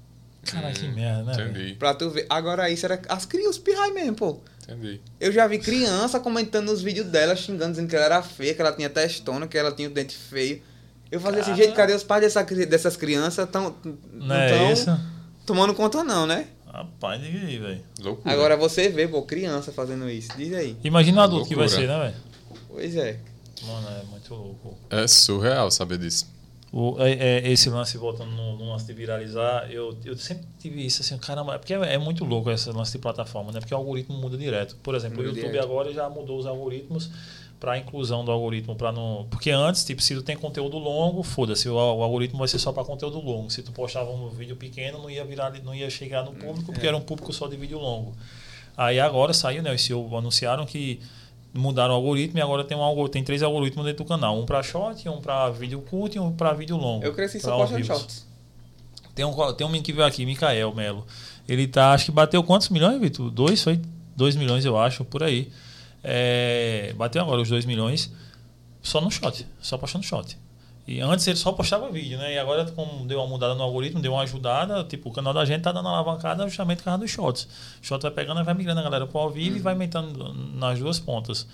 Cara, que Hum, merda, né? Entendi, Pra tu ver. Agora isso era as crianças pirrai mesmo, pô. entendi. Eu já vi criança comentando nos vídeos dela, xingando, dizendo que ela era feia, que ela tinha testona, que ela tinha o dente feio. Eu falei assim, Cara. gente, cadê os pais dessa, dessas crianças? Tão, Não é tão isso? tomando conta não, né? Rapaz, diga aí, velho. Loucura. Agora você vê, pô, criança fazendo isso. Diz aí. Imagina o adulto que vai Loucura. ser, né, velho? Pois é. Mano, é muito louco. É surreal saber disso. O, é, é, esse lance, voltando no, no lance de viralizar, eu, eu sempre tive isso assim, caramba, é porque é, é muito louco esse lance de plataforma, né? Porque o algoritmo muda direto. Por exemplo, Muda o YouTube direto. agora já mudou os algoritmos para inclusão do algoritmo, para não. Porque antes, tipo, se tu tem conteúdo longo, foda-se, o, o algoritmo vai ser só para conteúdo longo. Se tu postava um vídeo pequeno, não ia virar, não ia chegar no público, porque era um público só de vídeo longo. Aí agora saiu, né? Os CEO anunciaram que mudaram o algoritmo e agora tem um tem três algoritmos dentro do canal, um para short, um para vídeo curto e um para vídeo longo. Eu cresci só postando shorts. Tem um, tem um menino que veio aqui, Mikael Melo. Ele tá, acho que bateu quantos milhões, Vitor? Dois, foi? Dois milhões, eu acho, por aí. É, bateu agora os dois milhões só no shot, só postando shot. E antes ele só postava vídeo, né? E agora, como deu uma mudada no algoritmo, deu uma ajudada, tipo, o canal da gente tá dando alavancada justamente por causa dos shots. O shot vai pegando e vai migrando a galera pro ao vivo e vai aumentando nas duas pontas.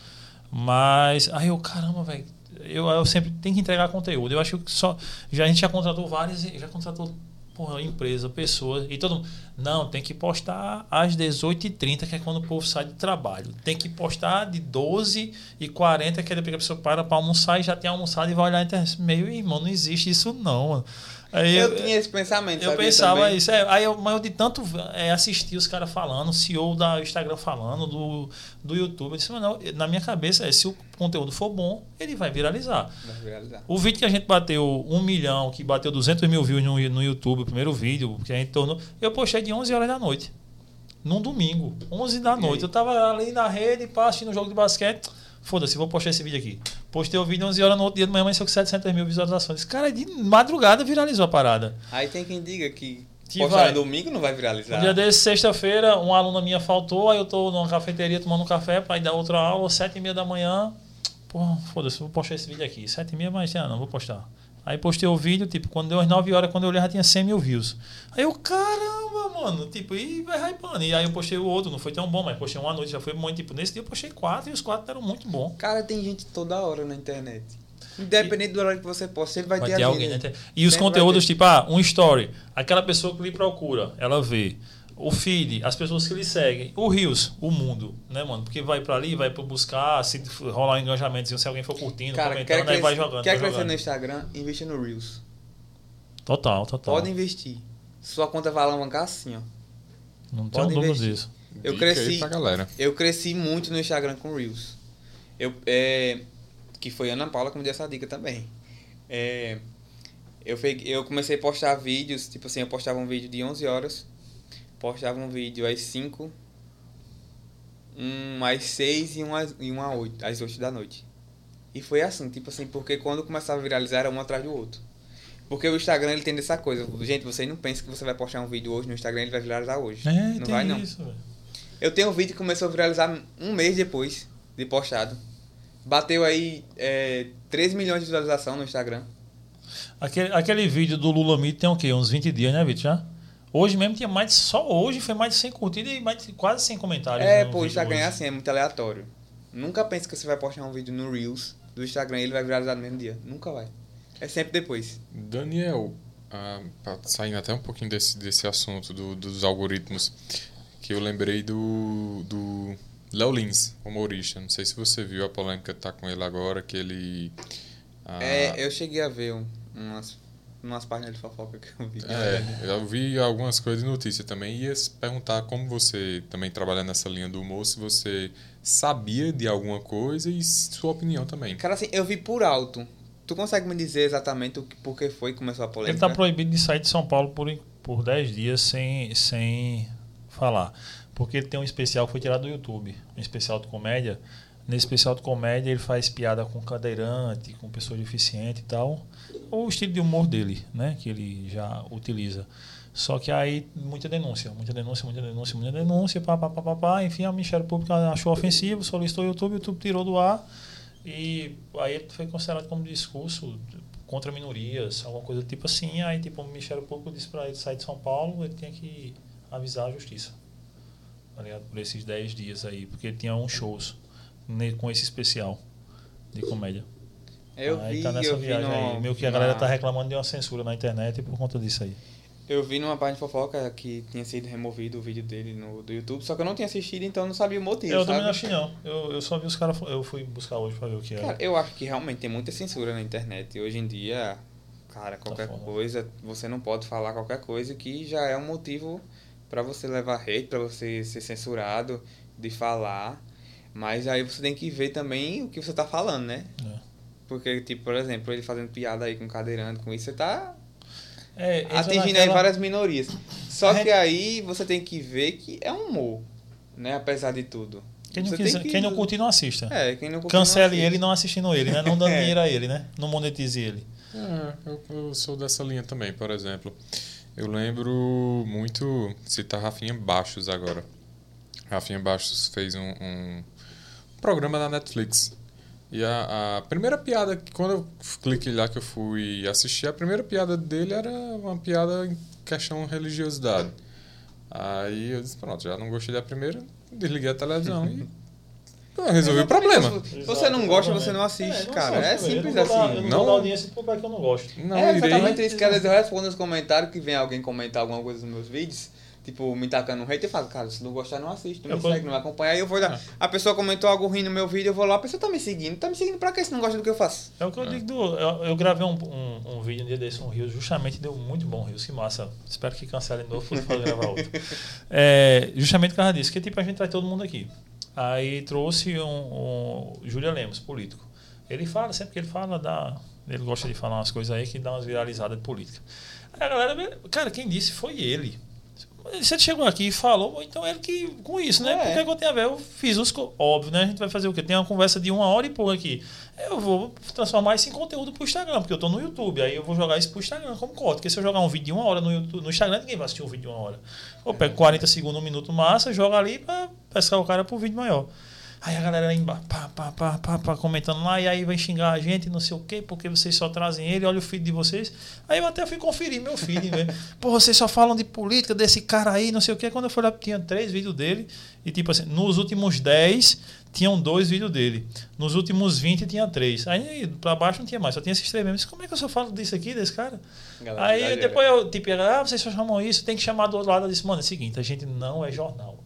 Mas, aí eu, caramba, velho, eu, eu sempre tenho que entregar conteúdo. Eu acho que só. Já, a gente já contratou várias, já contratou porra, empresa, pessoas, e todo mundo. Não, tem que postar às 18h30, que é quando o povo sai do trabalho. Tem que postar de 12h40, que é depois que a pessoa para para almoçar e já tem almoçado e vai olhar na internet. Meu irmão, não existe isso não. Aí Eu, tinha esse pensamento, eu pensava também? isso. É, aí eu, mas eu de tanto é, assistir os caras falando, o CEO da Instagram falando, do, do YouTube, eu disse, mano, na minha cabeça é, se o conteúdo for bom, ele vai viralizar. Vai viralizar. O vídeo que a gente bateu um milhão, que bateu 200 mil views no, no YouTube, o primeiro vídeo que a gente tornou, eu postei de 11 horas da noite. Num domingo, 11 da noite. Eu tava ali na rede, pá, assistindo um jogo de basquete. Foda-se, vou postar esse vídeo aqui. Postei o vídeo 11 horas no outro dia de manhã, mas com 700 mil visualizações. Cara, de madrugada viralizou a parada. Aí tem quem diga que, Que postar vai. domingo não vai viralizar. Um dia desse, sexta-feira, uma aluna minha faltou, aí eu tô numa cafeteria tomando um café para ir dar outra aula, sete e meia da manhã. Porra, foda-se, vou postar esse vídeo aqui. Sete e meia, mas ah, não, vou postar. Aí postei o vídeo, tipo, quando deu as 9 horas, quando eu olhei já tinha 100 mil views. Aí eu, caramba, mano, tipo, e vai hypando. E aí eu postei o outro, não foi tão bom, mas postei uma noite, já foi muito, tipo, nesse dia eu postei quatro e os quatro eram muito bons. Cara, tem gente toda hora na internet. Independente do horário que você posta, ele vai, Vai ter, ter alguém, né? E os Sempre conteúdos, tipo, ah, um story. Aquela pessoa que lhe procura, ela vê. O feed, as pessoas que lhe seguem. O Rios, o mundo, né, mano? Porque vai pra ali, vai pra buscar, se rolar um engajamento, se alguém for curtindo, Cara, quer, comentando, aí vai jogando. quer vai crescer jogando. no Instagram? Investe no Reels. Total, total. Pode investir. Sua conta vai alavancar assim, ó. Não tem um pode dúvida investir. disso. Eu Dica aí cresci- pra galera. Eu cresci muito no Instagram com Reels. Eu, é, que foi a Ana Paula que me deu essa dica também. É, eu, peguei- eu comecei a postar vídeos, tipo assim, eu postava um vídeo de 11 horas, postava um vídeo às 5, um às 6 e um às, e um às 8, às 8 da noite. E foi assim, tipo assim, porque quando começava a viralizar era um atrás do outro. Porque o Instagram ele tem essa coisa. Gente, você não pensa que você vai postar um vídeo hoje no Instagram ele vai viralizar hoje. É, não tem vai não. isso. Eu tenho um vídeo que começou a viralizar um mês depois de postado. Bateu aí é, 3 milhões de visualização no Instagram. Aquele, aquele vídeo do Lula Meet tem o quê? Uns 20 dias, né, Vitor? Já? Hoje mesmo tinha mais, só hoje foi mais de 100 curtidas e mais de, quase 100 comentários. É, no pô, o Instagram é hoje. assim, é muito aleatório. Nunca pense que você vai postar um vídeo no Reels do Instagram e ele vai viralizar no mesmo dia. Nunca vai. É sempre depois. Daniel, ah, saindo até um pouquinho desse, desse assunto do- dos algoritmos, que eu lembrei do, do Léo Lins, humorista. Não sei se você viu a polêmica que tá com ele agora, que ele. ah, É, eu cheguei a ver um- umas, umas páginas de fofoca que eu vi. É, eu vi algumas coisas de notícia também. Ia se perguntar como você também trabalha nessa linha do humor, se você sabia de alguma coisa e sua opinião também. Cara, assim, eu vi por alto. Tu consegue me dizer exatamente o que, por que foi que começou a polêmica? Ele está proibido de sair de São Paulo por, por 10 dias sem, sem falar. Porque ele tem um especial que foi tirado do YouTube, um especial de comédia. Nesse especial de comédia ele faz piada com cadeirante, com pessoa deficiente e tal. O estilo de humor dele, né? Que ele já utiliza. Só que aí muita denúncia, muita denúncia, muita denúncia, muita denúncia, pá, pá, pá, pá, pá. enfim, a Ministério Público achou ofensivo, solicitou o YouTube, o YouTube tirou do ar e aí foi considerado como discurso contra minorias, alguma coisa do tipo assim, aí tipo o Ministério Público disse para ele sair de São Paulo, ele tinha que avisar a justiça, tá ligado? Por esses 10 dias aí, porque ele tinha uns shows com esse especial de comédia. Eu aí vi, tá nessa eu vi viagem no, aí. Meio que a galera tá reclamando de uma censura na internet por conta disso aí. Eu vi numa página de fofoca que tinha sido removido o vídeo dele no, do YouTube, só que eu não tinha assistido, então eu não sabia o motivo. Eu sabe? também não achei não. Eu, eu só vi os caras. Eu fui buscar hoje pra ver o que era. Cara, eu acho que realmente tem muita censura na internet. Hoje em dia, cara, Tá qualquer foda. coisa, você não pode falar qualquer coisa que já é um motivo pra você levar hate, pra você ser censurado de falar. Mas aí você tem que ver também o que você tá falando, né? É. Porque, tipo, por exemplo, ele fazendo piada aí com cadeirante, com isso, você tá É, entra atingindo aí naquela- várias minorias. Só A que aí você tem que ver que é um humor, né? Apesar de tudo. Quem não, quiser- que- quem não curte, não assista. É, quem não curte, não Cancele assiste. ele não assistindo ele, né? Não dando É. dinheiro a ele, né? Não monetize ele. É, eu, eu sou dessa linha também, por exemplo. Eu lembro muito, citar Rafinha Baixos agora. Rafinha Baixos fez um, um programa na Netflix. E a, a primeira piada, que quando eu cliquei lá que eu fui assistir, a primeira piada dele era uma piada em questão religiosidade. Aí eu disse, pronto, já não gostei da primeira, desliguei a televisão e pô, resolvi o problema. Se você não gosta, você não assiste, cara. É simples assim. Eu não, Não- vou dar audiência pro que eu não gosto. Não é irei. exatamente isso que às vezes eu respondo nos comentários que vem alguém comentar alguma coisa nos meus vídeos. Tipo, me tacando um hate e falo, cara, se não gostar, não assiste, não Eu me vou- segue, não me acompanha. Aí eu vou lá, É. a pessoa comentou algo ruim no meu vídeo, eu vou lá, a pessoa tá me seguindo. Tá me seguindo pra quê se não gosta do que eu faço? É o que eu digo do. Eu, eu gravei um, um, um vídeo um dia desse, um Rios, justamente deu muito bom Rios, que massa. Espero que cancele de novo para gravar outro. É, justamente por causa disso, que tipo, a gente traz todo mundo aqui. Aí trouxe um, um Júlia Lemos, político. Ele fala, sempre que ele fala, dá, ele gosta de falar umas coisas aí que dá umas viralizadas de política. Aí a galera, cara, quem disse foi ele. Se ele chegou aqui e falou, então ele que com isso, né? É. Porque que eu tenho a ver? Eu fiz os. Óbvio, né? A gente vai fazer o quê? Tem uma conversa de uma hora e pouco aqui. Eu vou transformar isso em conteúdo pro Instagram, porque eu tô no YouTube. Aí eu vou jogar isso pro Instagram como corte. Porque se eu jogar um vídeo de uma hora no, YouTube, no Instagram, ninguém vai assistir um vídeo de uma hora. Eu pego 40 segundos, um minuto massa, jogo ali pra pescar o cara pro vídeo maior. Aí a galera aí embaixo, pá, pá, pá, pá, pá, comentando lá, e aí vai xingar a gente, não sei o quê, porque vocês só trazem ele, olha o feed de vocês. Aí eu até fui conferir meu feed, né? Pô, vocês só falam de política, desse cara aí, não sei o quê. Quando eu fui lá, tinha três vídeos dele, e tipo assim, nos últimos 10, tinham dois vídeos dele. Nos últimos 20, tinha três. Aí pra baixo não tinha mais, só tinha esses três mesmo. Como é que eu só falo disso aqui, desse cara? Galera, Aí depois eu, tipo, ah, vocês só chamam isso, tem que chamar do outro lado. Eu disse, mano, é o seguinte, a gente não é jornal.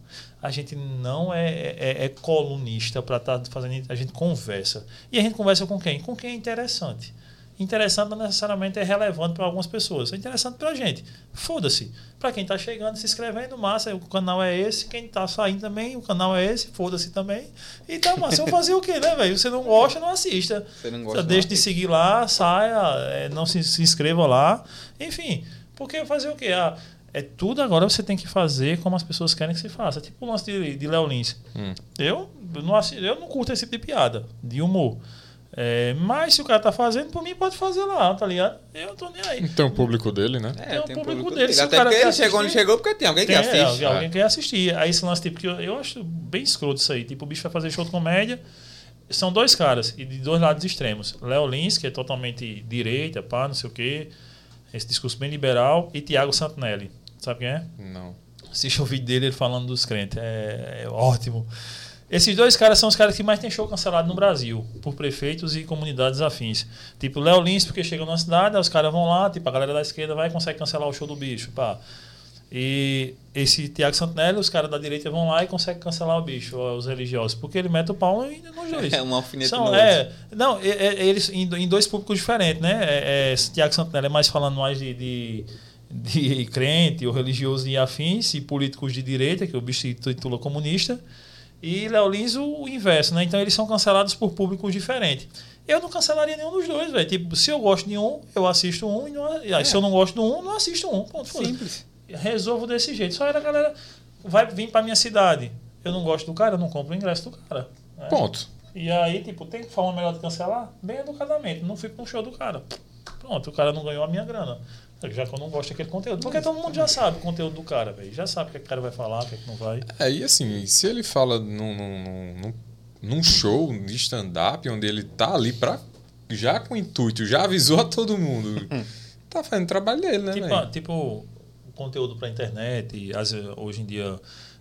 A gente não é, é, é colunista para estar fazendo. A gente conversa. E a gente conversa com quem? Com quem é interessante. Interessante não necessariamente é relevante para algumas pessoas. É interessante para a gente. Foda-se. Para quem está chegando, se inscrevendo, massa, o canal é esse. Quem está saindo também, o canal é esse. Foda-se também. E tá massa. Eu fazer o quê, né, velho? Você não gosta, não assista. Você não gosta, deixa não de seguir lá, saia, é, não se, se inscreva lá. Enfim, porque fazer o quê? Ah, é tudo agora você tem que fazer como as pessoas querem que se faça. Tipo o lance de, de Léo Lins. Hum. Eu, não, assi- eu não curto esse tipo de piada, de humor. É, mas se o cara tá fazendo, por mim pode fazer lá, tá ligado? Eu tô nem aí. Tem o público dele, né? É, Tem o tem público público dele, Até porque ele chegou onde assistir- chegou porque tem alguém que Tem, assiste. alguém, alguém quer assistir. Aí esse lance, tipo, que eu, eu acho bem escroto isso aí. Tipo, o bicho vai fazer show de comédia. São dois caras, e de dois lados extremos. Léo Lins, que é totalmente direita, pá, não sei o quê. Esse discurso bem liberal. E Tiago Santinelli. Sabe quem é? Não. Assiste o vídeo dele ele falando dos crentes. É, é ótimo. Esses dois caras são os caras que mais tem show cancelado no Brasil, por prefeitos e comunidades afins. Tipo, Léo Lins, porque chega na cidade, os caras vão lá, tipo, a galera da esquerda vai e consegue cancelar o show do bicho, pá. E esse Tiago Santinelli, os caras da direita vão lá e conseguem cancelar o bicho, os religiosos, porque ele mete o pau e nos dois. É uma alfinete São, é, não, é, é, eles em, em dois públicos diferentes, né? É, é, Tiago Santinelli é mais falando mais de, de, de crente ou religioso e afins, e políticos de direita, que o bicho se titula comunista. E Léo Lins o inverso, né? Então eles são cancelados por públicos diferentes. Eu não cancelaria nenhum dos dois, velho. Tipo, se eu gosto de um, eu assisto um. E, não, aí, se eu não gosto de um, não assisto um. Ponto. Simples. Resolvo desse jeito. Só era a galera. Vai vir pra minha cidade. Eu não gosto do cara, eu não compro o ingresso do cara. né? Ponto. E aí, tipo, tem forma melhor de cancelar? Bem educadamente. Não fui pra um show do cara. Pronto, o cara não ganhou a minha grana. Já que eu não gosto daquele conteúdo. Porque todo mundo já sabe o conteúdo do cara, velho. Já sabe o que, é que o cara vai falar, o que, é que não vai. É, e assim, se ele fala num, num, num, num show de stand-up, onde ele tá ali pra. Já com intuito, já avisou a todo mundo. tá fazendo o trabalho dele, né, Tipo, velho? tipo o conteúdo pra internet. E, vezes, hoje em dia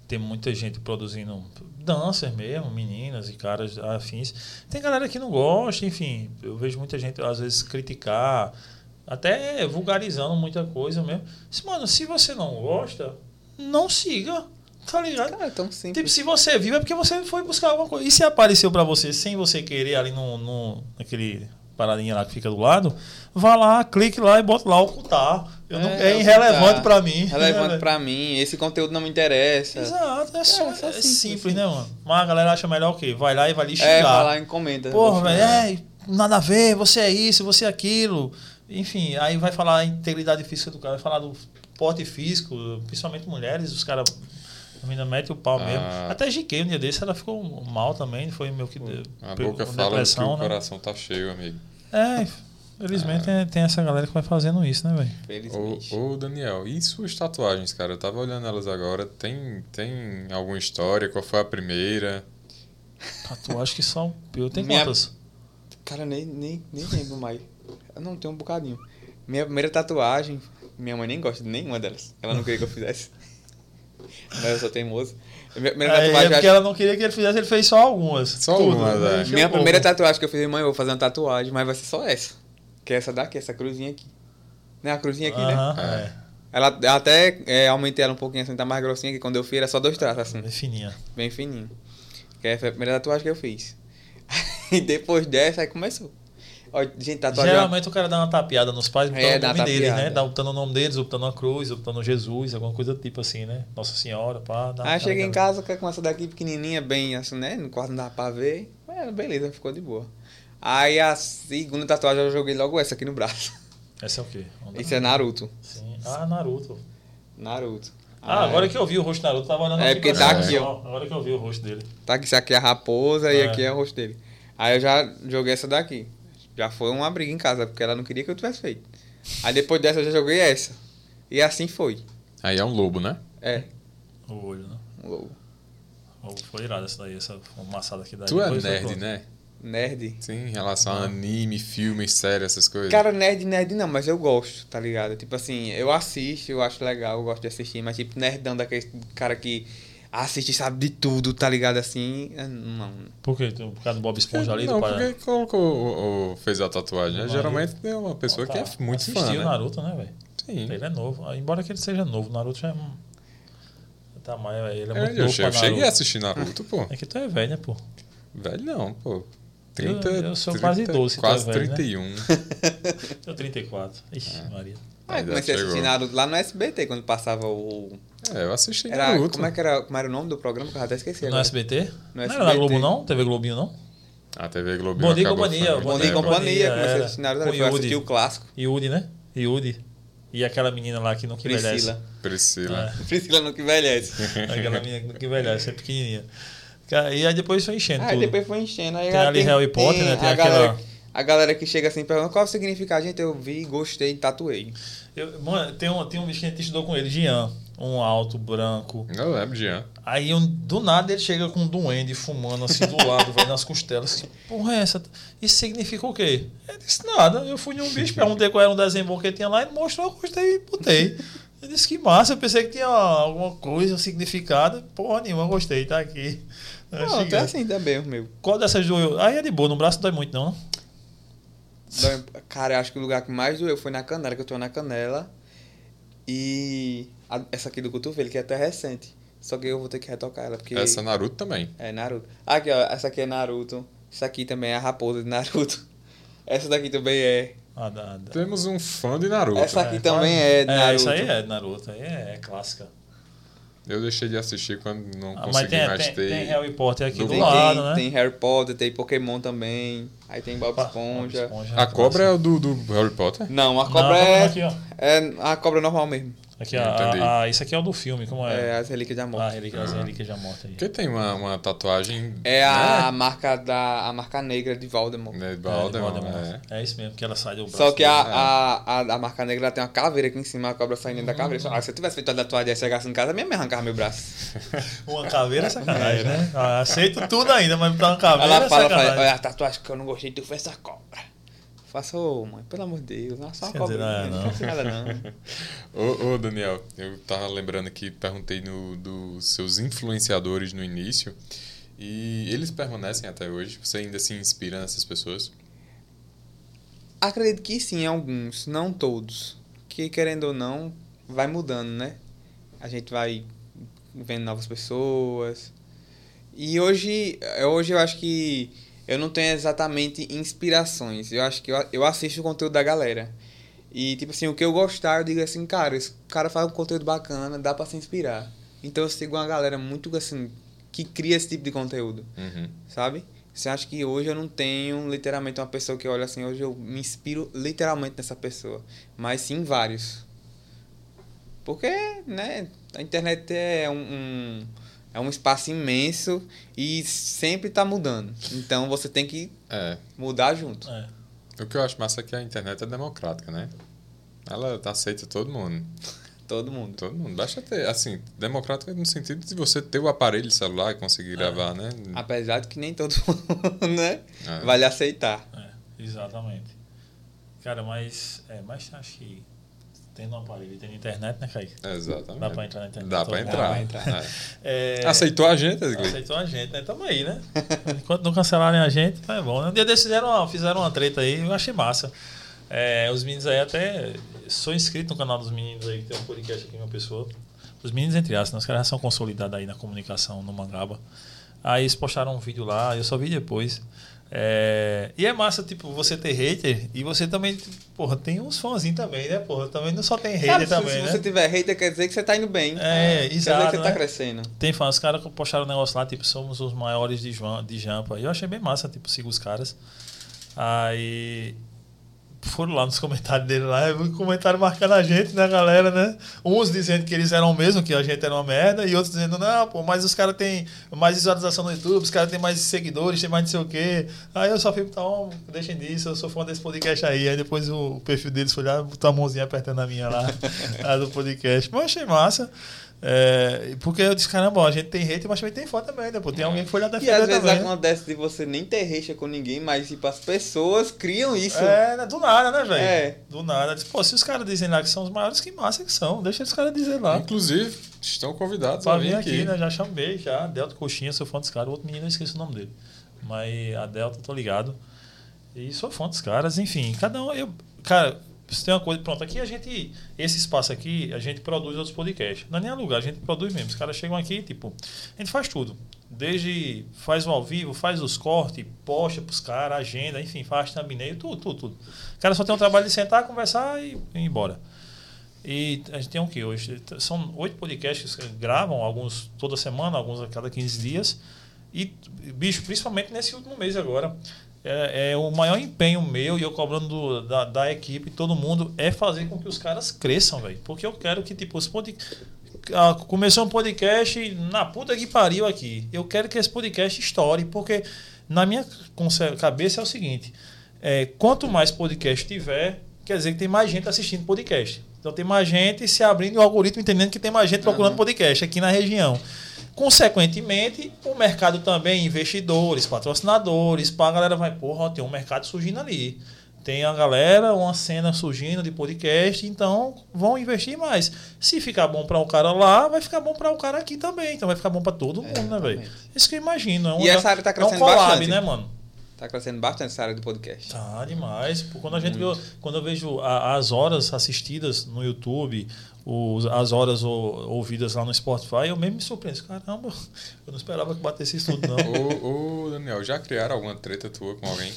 tem muita gente produzindo dancers mesmo, meninas e caras afins. Tem galera que não gosta, enfim. Eu vejo muita gente, às vezes, criticar, até vulgarizando muita coisa mesmo. Mas, Mano, se você não gosta, não siga. Tá ligado? Cara, é tão simples. Tipo, se você viu é porque você foi buscar alguma coisa. E se apareceu pra você sem você querer ali no, no naquele paradinha lá que fica do lado, vá lá, clique lá e bota lá ocultar. Eu não, é, irrelevante ocultar. pra mim. Relevante pra mim. Esse conteúdo não me interessa. Exato, é, só, É, só é simples, simples, né, mano? Mas a galera acha melhor o quê? Vai lá e vai lhe xingar. É, vai lá e comenta. Porra, velho, é, nada a ver, você é isso, você é aquilo. Enfim, aí vai falar a integridade física do cara, vai falar do porte físico, principalmente mulheres, os caras. A menina mete o pau Ah. mesmo. Até GK, um dia desse, ela ficou mal também, foi meio que. de- A boca fala que depressão, o né? coração tá cheio, amigo. É, felizmente tem, tem essa galera que vai fazendo isso, né, velho? Felizmente. Ô, ô, Daniel, e suas tatuagens, cara? Eu tava olhando elas agora. Tem, tem alguma história? Qual foi a primeira? Tatuagem que só. Eu tenho Minha- quantas? Cara, nem, nem, nem lembro mais. Não tenho um bocadinho. Minha primeira tatuagem, minha mãe nem gosta de nenhuma delas. Ela não queria que eu fizesse. Mas eu sou teimoso. Minha primeira Aí, é tatuagem. porque ela não queria que ele fizesse, ele fez só algumas. Só algumas, né? é. Minha o primeira tatuagem que eu fiz, mãe, eu vou fazer uma tatuagem, mas vai ser só essa. Que é essa daqui, essa cruzinha aqui. Não é a cruzinha aqui, né? Aham, É. é. Ela eu até é, aumentei ela um pouquinho assim, tá mais grossinha, que quando eu fiz era só dois traços, assim, Bem fininha. bem fininho. Que essa foi a primeira tatuagem que eu fiz. E depois dessa, aí começou. Ó, gente, tatuagem. Geralmente o cara dá uma tapeada nos pais, botando É, o nome deles, né? Dá botando o nome deles, botando uma cruz, botando Jesus, alguma coisa do tipo assim, né? Nossa Senhora, pá. Dá Aí cheguei em casa com essa daqui pequenininha, bem assim, né? No quarto não dava pra ver. Mas beleza, ficou de boa. Aí a segunda tatuagem eu joguei logo essa aqui no braço. Essa é o quê? Isso é Naruto. Sim. Ah, Naruto. Naruto. Ah, Aí- agora que eu vi o rosto do Naruto, tava olhando É, porque tá aqui, só. Agora que eu vi o rosto dele. Tá aqui, isso aqui é a raposa e É. aqui é o rosto dele. Aí eu já joguei essa daqui. Já foi uma briga em casa, porque ela não queria que eu tivesse feito. Aí depois dessa eu já joguei essa. E assim foi. Aí é um lobo, né? É. O olho, né? um lobo. Oh, Foi irado essa daí, essa fumaçada aqui daí. Tu é nerd, né? Nerd. Sim, em relação a anime, filmes, séries, essas coisas. Cara, nerd, nerd não, mas eu gosto, tá ligado? Tipo assim, eu assisto, eu acho legal, eu gosto de assistir, mas tipo, nerdão daquele cara que assiste e sabe de tudo, tá ligado? Assim, é, não. Por quê? Por causa do Bob Esponja ali? não, do porque colocou ou, ou fez a tatuagem. né? Geralmente é uma pessoa que é Tá. muito Assistiu fã, o né? Naruto, né, velho? Sim. Ele é novo. Ah, Embora que ele seja novo, o Naruto já é. Tá, mas ele é É, muito eu, novo eu cheguei a Naruto. assistir Naruto, pô. É que tu é velho, né, pô? Velho não, pô. 30, Eu- eu sou quase 12, tu é Quase velho, né? 31. Eu 34. Ixi, É. Maria. Aí já comecei a assistir Naruto lá no SBT, quando passava o. É, eu assisti Era, Naruto. como, é que era, como era o nome do programa? Que eu até esqueci. No. SBT? No não era SBT. na Globo, não? TV Globinho, não? A TV Globinho Bom Dia e Companhia, Bom dia e companhia, Era. comecei a assistir Naruto, eu assisti o clássico. Yudi, né? Yudi. E aquela menina lá que nunca envelhece. Priscila. Priscila. Priscila nunca envelhece. Aquela menina que nunca envelhece, é pequenininha. E aí depois foi enchendo Aí tudo. depois foi enchendo. Aí Tem ali Harry Potter, né? Tem a aquela- galera, a galera que chega assim pergunta qual o significado. Gente, eu vi, gostei, tatuei. Eu- mano, tem um, tem um bicho que a gente estudou com ele, Jean. Um alto, branco. Eu lembro, Jean. Aí um- do nada ele chega com um duende fumando assim do lado, vai nas costelas. Que porra é essa? Isso significa o quê? Ele disse nada. Eu fui em um bicho, perguntei qual era um desenho bom que ele tinha lá, ele mostrou, eu gostei e botei. Ele disse que massa, eu pensei que tinha alguma coisa, um significado. Porra nenhuma, eu gostei, tá aqui. Eu Não, até assim também, o meu. Qual dessas doeu? Aí é de boa, no braço não dói muito, não. né? Cara, eu acho que o lugar que mais doeu foi na canela, que eu tô na canela. E a- essa aqui do cotovelo, que é até recente. Só que eu vou ter que retocar ela, porque Essa Naruto também. é Naruto. Aqui, ó, essa aqui é Naruto. Essa aqui também é a raposa de Naruto. Essa daqui também é. Ah, dá, dá. Temos um fã de Naruto. Essa aqui É, também é de Naruto. isso aí é Naruto, aí é, é clássica. Eu deixei de assistir quando não Ah, mas consegui tem, mais tem, ter. tem Harry Potter aqui do Tem- lado, tem, né? tem Harry Potter, tem Pokémon também. Aí tem Bob Bob Esponja. Esponja, A cobra é o do, do Harry Potter? Não, a Não, cobra tá é, aqui, ó. é a cobra normal mesmo. Aqui, Entendi. a, a- isso aqui é o do filme, como é? É as relíquias da Ah, morte. relíquia, as relíquias já mortas aí. Porque tem uma, uma tatuagem. É a marca da a marca negra de Voldemort. Né, de É, de Voldemort, é. É isso mesmo, que ela sai do braço. Só que a, dele. a, a, a marca negra tem uma caveira aqui em cima, a cobra saindo da caveira. Ah, se eu tivesse feito a tatuagem e chegasse em casa, minha mãe arrancava meu braço. Uma caveira é sacanagem, né? Ah, aceito tudo ainda, mas botar uma caveira Ela é fala, fala, olha, a tatuagem que eu não gostei, tu fez essa cobra. Faça, ô mãe, pelo amor de Deus, não é só uma cobra. ah, não, não. nada não. Ô, ô, Daniel, eu tava lembrando aqui, perguntei no, dos seus influenciadores no início. E eles permanecem até hoje? Você ainda se inspira nessas pessoas? Acredito que sim, alguns, não todos. Que querendo ou não, vai mudando, né? A gente vai vendo novas pessoas. E hoje, hoje eu acho que eu não tenho exatamente inspirações. Eu acho que eu, eu assisto o conteúdo da galera. E, tipo assim, o que eu gostar, eu digo assim, cara, esse cara faz um conteúdo bacana, dá pra se inspirar. Então eu sigo uma galera muito, assim, que cria esse tipo de conteúdo Uhum. sabe? Você acha que hoje eu não tenho literalmente uma pessoa que olha assim, hoje eu me inspiro literalmente nessa pessoa, mas sim vários. Porque, né, a internet é um, um- é um espaço imenso e sempre tá mudando. Então você tem que É. mudar junto. É. O que eu acho massa é que a internet é democrática, né? Ela aceita todo mundo. Todo mundo. Todo mundo. Basta ter, assim, democrática no sentido de você ter o aparelho celular e conseguir gravar, né? Apesar de que nem todo mundo, né, É. vai lhe aceitar. É, exatamente. Cara, mas. É, mas acho que. Tendo um aparelho e tendo internet, né, Kaique? Exatamente. Dá pra entrar na internet. Dá pra entrar. Dá pra entrar. É. É, Aceitou a gente, Edgley? Aceitou a gente, né? Tamo aí, né? Enquanto não cancelarem a gente, tá bom. né? Um dia desses fizeram uma, fizeram uma treta aí, eu achei massa. É, os meninos aí até. Sou inscrito no canal dos meninos aí, que tem um podcast aqui, uma pessoa. Os meninos, entre aspas, né? os caras já são consolidados aí na comunicação no Mangaba. Aí eles postaram um vídeo lá, eu só vi depois. É, e é massa, tipo, você ter hater e você também, porra, tem uns fãzinhos também, né, porra? Também não só tem hater Sabe, também, se né? você tiver hater, quer dizer que você tá indo bem. É, Quer dizer exato, que você tá né? crescendo. Tem fãs, os caras postaram um negócio lá, tipo, somos os maiores de, João, de Jampa. E eu achei bem massa, tipo, sigo os caras. Aí foram lá nos comentários dele lá, e um comentário marcando a gente, né, galera, né? Uns dizendo que eles eram mesmo, que a gente era uma merda, e outros dizendo, não, pô, mas os caras têm mais visualização no YouTube, os caras têm mais seguidores, tem mais não sei o quê. Aí eu só fico, ó, deixem disso, eu sou fã desse podcast aí. Aí depois o perfil deles foi lá, botou a mãozinha apertando a minha lá, lá do podcast. Mas achei massa. É, porque eu disse, caramba, ó, a gente tem hate, mas também tem fã também, né? Pô, tem alguém que foi lá E defender às vezes também. acontece de você nem ter rixa com ninguém, mas tipo, as pessoas criam isso. É, né? do nada, né, velho? É. Do nada. Diz, Pô, se os caras dizem lá que são os maiores, que massa que são. Deixa os caras dizer lá. Inclusive, estão convidados Pra vir aqui, aqui. né? Já chamei, já. Delta Coxinha, sou fã dos caras. O outro menino eu esqueci o nome dele. Mas a Delta, tô ligado. E sou fã dos caras, enfim. Cada um. Eu, cara, se tem uma coisa. Pronto, aqui a gente. Esse espaço aqui, a gente produz outros podcasts. Não é nem alugar, a gente produz mesmo. Os caras chegam aqui, tipo. A gente faz tudo. Desde faz o ao vivo, faz os cortes, posta pros caras, agenda, enfim, faz thumbnail, tudo, tudo, tudo. O cara só tem o trabalho de sentar, conversar e ir embora. E a gente tem o que hoje? São oito podcasts que gravam, alguns toda semana, alguns a cada 15 dias. E, bicho, principalmente nesse último mês agora. É, é o maior empenho meu e eu cobrando do- da, da equipe, todo mundo, é fazer com que os caras cresçam, velho. Porque eu quero que, tipo, os pod... ah, começou um podcast na puta que pariu aqui. Eu quero que esse podcast estoure, porque na minha cabeça é o seguinte: é, quanto mais podcast tiver, quer dizer que tem mais gente assistindo podcast. Então tem mais gente se abrindo e o algoritmo entendendo que tem mais gente procurando podcast aqui na região. Consequentemente, o mercado também, investidores, patrocinadores, a galera vai, porra, tem um mercado surgindo ali. Tem a galera, uma cena surgindo de podcast, então vão investir mais. Se ficar bom para o cara lá, vai ficar bom para o cara aqui também. Então vai ficar bom para todo mundo, né, velho? Isso que eu imagino. É um, E essa área tá é um crescendo collab, bastante. né, mano? Tá crescendo bastante essa área do podcast. Tá demais. Quando, a gente vê, quando eu vejo a- as horas assistidas no YouTube, os, as horas ou- ouvidas lá no Spotify, eu mesmo me surpreendo. Caramba, eu não esperava que batesse isso tudo, não. Ô, ô, Daniel, já criaram alguma treta tua com alguém?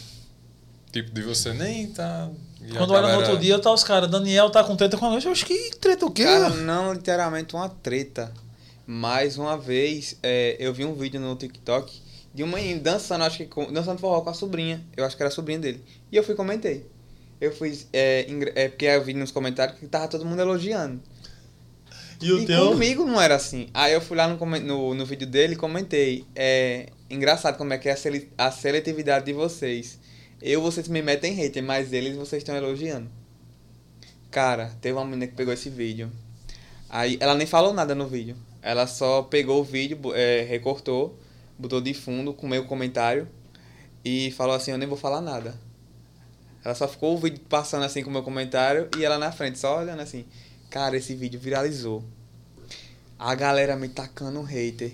Tipo, de você nem tá. e Quando olha no outro dia, tá os caras, Daniel tá com treta com a gente. Eu acho que treta o quê? Cara, não literalmente uma treta. Mas uma vez é, eu vi um vídeo no TikTok de uma menina dançando, acho que com, dançando forró com a sobrinha. Eu acho que era a sobrinha dele. E eu fui e comentei. Eu fui. É, é porque eu vi nos comentários que tava todo mundo elogiando. E o E teu? comigo não era assim. Aí eu fui lá no, no, no vídeo dele e comentei. É engraçado como é que é a, sele- a seletividade de vocês. Eu, vocês me metem hater, mas eles vocês estão elogiando. Cara, teve uma menina que pegou esse vídeo. Aí ela nem falou nada no vídeo. Ela só pegou o vídeo, é, recortou, botou de fundo com o meu comentário e falou assim, eu nem vou falar nada. Ela só ficou o vídeo passando assim com o meu comentário e ela na frente, só olhando assim. Cara, esse vídeo viralizou. A galera me tacando hater.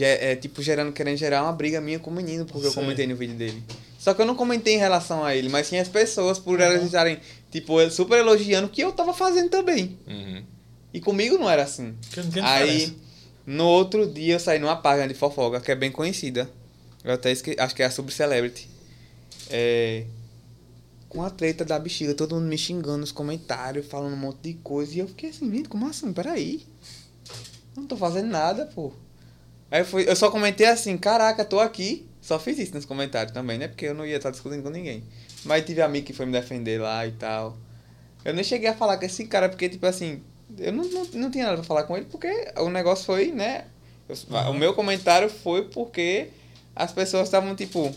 É, tipo, gerando, querendo gerar uma briga minha com o menino, porque eu comentei no vídeo dele. Só que eu não comentei em relação a ele, mas sim as pessoas, por elas estarem, tipo, super elogiando o que eu tava fazendo também. Uhum. E comigo não era assim. Tem Aí, no outro dia, eu saí numa página de fofoca, que é bem conhecida. Eu até esque... acho que é a sobre Celebrity. É... Com a treta da bexiga, todo mundo me xingando nos comentários, falando um monte de coisa. E eu fiquei assim, gente, como assim? Peraí. Não tô fazendo nada, pô. Aí eu, fui... eu só comentei assim, caraca, tô aqui. Só fiz isso nos comentários também, né? Porque eu não ia estar discutindo com ninguém. Mas tive amigo que foi me defender lá e tal. Eu nem cheguei a falar com esse cara, porque, tipo assim, eu não, não, não tinha nada pra falar com ele, porque o negócio foi, né? eu- Uhum. O meu comentário foi porque as pessoas estavam, tipo,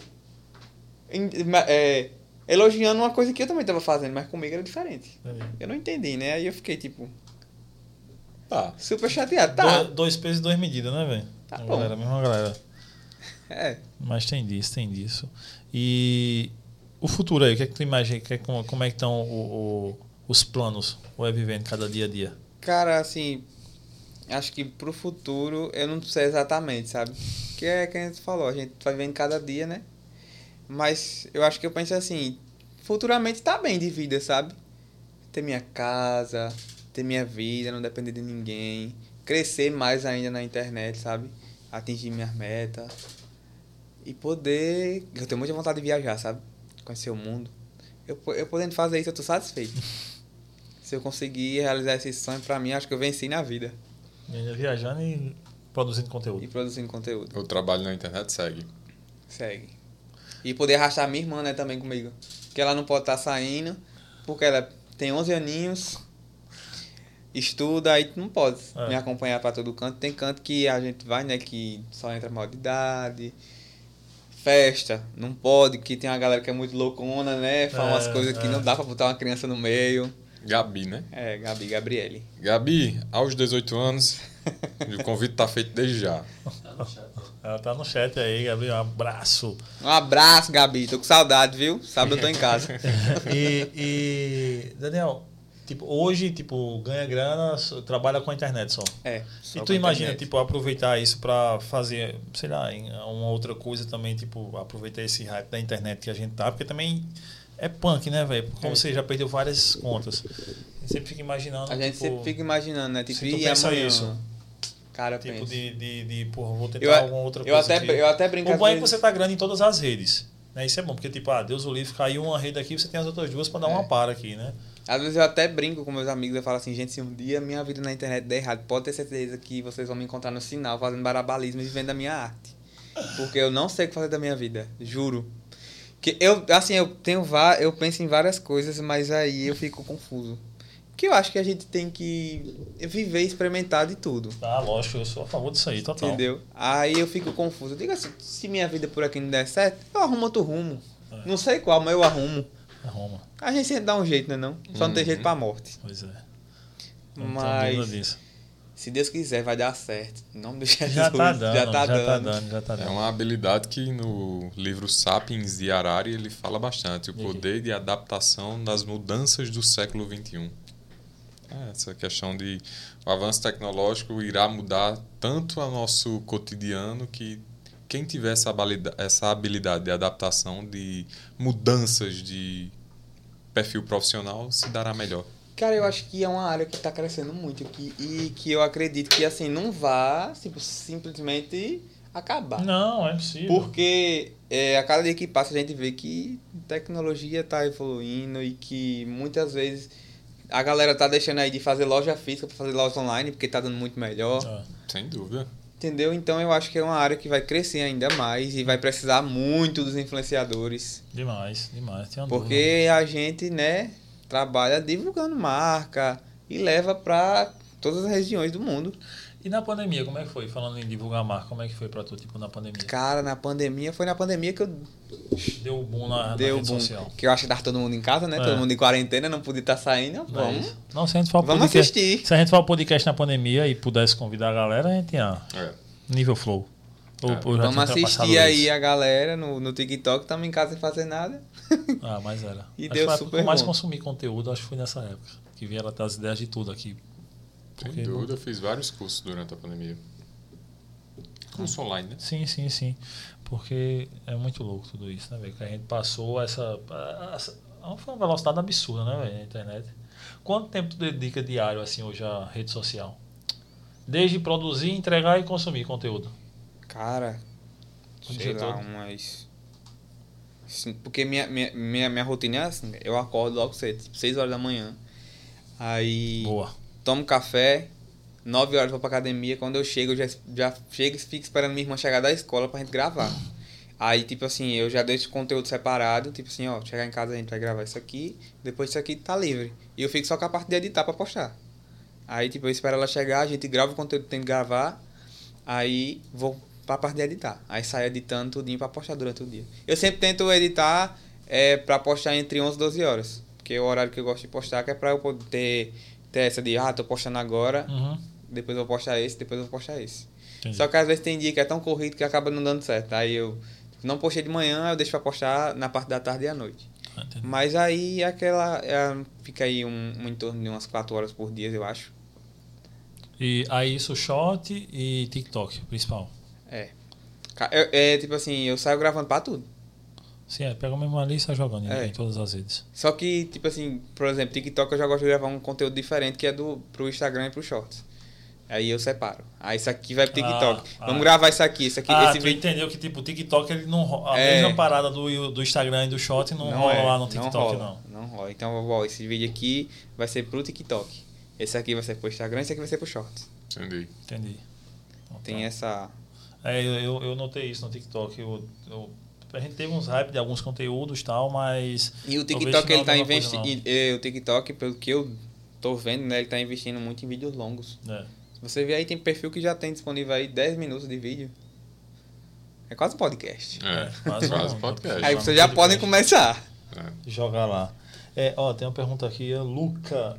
é, elogiando uma coisa que eu também tava fazendo, mas comigo era diferente. Entendi. Eu não entendi, né? Aí eu fiquei, tipo, Tá. super chateado. Tá, Dois, dois pesos e duas medidas, né, velho? Tá A bom. galera, a mesma galera. é. Mas tem disso, tem disso. E o futuro aí, o que é que tu imagina? Que é, como, como é que estão o, o- os planos? O é vivendo cada dia a dia? Cara, assim, acho que pro futuro eu não sei exatamente, sabe? Que é que a gente falou, a gente vai vendo cada dia, né? Mas eu acho que eu penso assim, futuramente tá bem de vida, sabe? Ter minha casa, ter minha vida, não depender de ninguém, crescer mais ainda na internet, sabe? Atingir minhas metas e poder, eu tenho muita vontade de viajar, sabe? Conhecer o mundo. Eu, eu podendo fazer isso, eu tô satisfeito. Se eu conseguir realizar esse sonho, pra mim, acho que eu venci na vida. E ainda viajando e produzindo conteúdo. E produzindo conteúdo. O trabalho na internet segue. Segue. E poder arrastar minha irmã, né, também comigo. Que ela não pode estar saindo, porque ela tem 11 aninhos, estuda, aí não pode É. me acompanhar pra todo canto. Tem canto que a gente vai, né, que só entra maior de idade. Festa, não pode, que tem uma galera que é muito loucona, né? Fala umas É, coisas que é. não dá pra botar uma criança no meio. Gabi, né? É, Gabi, Gabriele. Gabi, aos 18 anos, o convite tá feito desde já. Ela tá no chat aí, Gabriel. Um abraço. Um abraço, Gabi. Tô com saudade, viu? Sábado eu tô em casa. e, e, Daniel, tipo, hoje, tipo, ganha grana, trabalha com a internet só. É. E só tu com imagina, internet. tipo, aproveitar isso pra fazer, sei lá, uma outra coisa também, tipo, aproveitar esse hype da internet que a gente tá, porque também é punk, né, velho? Como É. você já perdeu várias contas. A gente sempre fica imaginando. A gente tipo, sempre fica imaginando, né? Tipo, se tu e pensa amanhã? isso. Cara, Tipo, pensa. de, de, de, porra, vou tentar Eu, alguma outra eu, coisa. até, que- eu até brinco O bom é que você tá grande em todas as redes. Né? Isso é bom, porque, tipo, ah, Deus o livre, caiu uma rede aqui, você tem as outras duas pra dar É. uma para aqui, né? Às vezes eu até brinco com meus amigos, eu falo assim, gente, se um dia minha vida na internet der errado, pode ter certeza que vocês vão me encontrar no sinal fazendo barabalismo e vivendo da minha arte. Porque eu não sei o que fazer da minha vida, juro. Que eu, assim, eu tenho eu penso em várias coisas, mas aí eu fico confuso. Que eu acho que a gente tem que viver e experimentar de tudo. Ah, lógico, eu sou a favor disso aí, total. Entendeu? Aí eu fico confuso. Eu digo assim, se minha vida por aqui não der certo, eu arrumo outro rumo. É. Não sei qual, mas eu arrumo. É Roma. A gente sempre dá um jeito, né não? Só não tem Uhum. jeito pra morte. Pois é. Não Mas disso. se Deus quiser, vai dar certo. Em nome de Jesus. Já tá dando, já tá dando. dando, já tá É dando. uma habilidade que no livro Sapiens de Harari ele fala bastante, o poder de adaptação das mudanças do século XXI. É, essa questão de o avanço tecnológico irá mudar tanto o nosso cotidiano que quem tiver essa habilidade, essa habilidade de adaptação, de mudanças de perfil profissional, se dará melhor. Cara, eu acho que é uma área que tá crescendo muito que, e que eu acredito que assim, não vá tipo, simplesmente acabar. Não, é possível. Porque é, a cada dia que passa a gente vê que tecnologia está evoluindo e que muitas vezes A galera tá deixando aí de fazer loja física pra fazer loja online, porque tá dando muito melhor. É. Sem dúvida. Entendeu? Então eu acho que é uma área que vai crescer ainda mais e vai precisar muito dos influenciadores. Demais, demais. Tem uma dúvida. Porque a gente, né, trabalha divulgando marca e leva pra todas as regiões do mundo. E na pandemia, como é que foi? Falando em divulgar a marca, como é que foi pra tu, tipo, na pandemia? Cara, na pandemia, foi na pandemia que eu Deu o boom na, dei na rede boom. social. Que eu acho que tava todo mundo em casa, né? É. Todo mundo em quarentena, não podia estar saindo. Não é Vamos, isso? Não, se a gente for vamos podcast, assistir. Se a gente for podcast na pandemia e pudesse convidar a galera, a gente ia É. nível flow. Ou, É, Vamos assistir aí isso. a galera no, no TikTok, estamos em casa sem fazer nada. Ah, mas era. E acho deu super mais bom. consumi conteúdo, acho que foi nessa época. Que vieram até as ideias de tudo aqui. Sem Porque dúvida, eu fiz vários cursos durante a pandemia. Curso online, né? Sim, sim, sim. Porque é muito louco tudo isso, né, velho? Que a gente passou essa. essa foi uma velocidade absurda, né, velho? Na internet. Quanto tempo tu dedica diário, assim, hoje à rede social? Desde produzir, entregar e consumir conteúdo. Cara, sei dia lá, umas. Sim, porque minha, minha, minha, minha rotina é assim, eu acordo logo cedo, tipo 6 horas da manhã. Aí Boa. Tomo café, 9 horas vou pra academia. Quando eu chego, eu já, já chego e fico esperando minha irmã chegar da escola pra gente gravar. Aí, tipo assim, eu já deixo o conteúdo separado, tipo assim, ó, chegar em casa a gente vai gravar isso aqui, depois isso aqui tá livre. E eu fico só com a parte de editar pra postar. Aí, tipo, eu espero ela chegar, a gente grava o conteúdo que tem que gravar, aí vou pra parte de editar. Aí saio editando tudinho pra postar durante o dia. Eu sempre tento editar é, pra postar entre 11 e 12 horas. Porque é o horário que eu gosto de postar, que é pra eu poder ter essa de, ah, tô postando agora, Uhum. depois eu vou postar esse, depois eu vou postar esse. Entendi. Só que às vezes tem dia que é tão corrido que acaba não dando certo. Aí eu não postei de manhã, eu deixo pra postar na parte da tarde e à noite. Ah. Mas aí é aquela. é, fica aí um, um em torno de umas 4 horas por dia, eu acho. E aí isso, short e TikTok, principal. É. É, é, tipo assim, eu saio gravando pra tudo. Sim, é, pega o mesmo ali e sai jogando em- É. em todas as redes. Só que, tipo assim, por exemplo, TikTok eu já gosto de gravar um conteúdo diferente que é do, pro Instagram e pro Shorts. Aí eu separo. Aí isso aqui vai pro TikTok. Ah, Vamos ah. gravar isso aqui, isso aqui, ah, esse tu vídeo. entendeu que tipo, o TikTok ele não A É. mesma parada do, do Instagram e do short não, rola é, lá no TikTok, não. não. Rola, não rola. Então, ó, esse vídeo aqui vai ser pro TikTok. Esse aqui vai ser pro Instagram, esse aqui vai ser pro Shorts. Entendi. Entendi. Então, Tem tá. essa. É, eu, eu, eu notei isso no TikTok. Eu, eu- a gente teve uns hype de alguns conteúdos e tal, mas. E o TikTok ele tá é investindo. O TikTok, pelo que eu tô vendo, né, ele tá investindo muito em vídeos longos. É. Se você ver aí, tem perfil que já tem disponível aí 10 minutos de vídeo. É quase um podcast. É, quase quase um- podcast. Aí vocês já podcast. podem começar. É. Jogar lá. É, ó, tem uma pergunta aqui, é Luca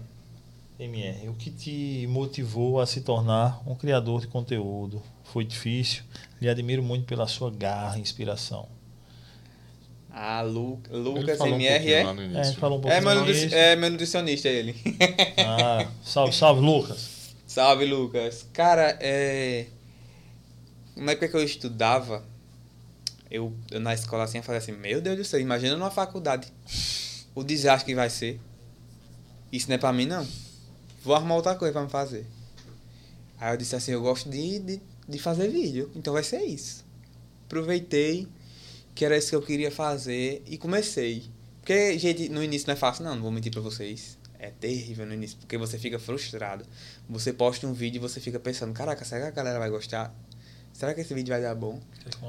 MR. O que te motivou a se tornar um criador de conteúdo? Foi difícil? Lhe admiro muito pela sua garra e inspiração. Ah, Lu, Ele Lucas um MR é? lá no É, início. gente falou um É meu, no nutri- início. é meu nutricionista ele. Ah, salve, salve, Lucas. Salve, Lucas. Cara, é. Na época que eu estudava, eu, eu na escola assim, eu falei assim: Meu Deus do céu, imagina numa faculdade. O desastre que vai ser. Isso não é pra mim, não. Vou arrumar outra coisa pra me fazer. Aí eu disse assim: Eu gosto de, de, de fazer vídeo, então vai ser isso. Aproveitei que era isso que eu queria fazer e comecei. Porque, gente, no início não é fácil, não, não vou mentir pra vocês. É terrível no início, porque você fica frustrado. Você posta um vídeo e você fica pensando, caraca, será que a galera vai gostar? Será que esse vídeo vai dar bom?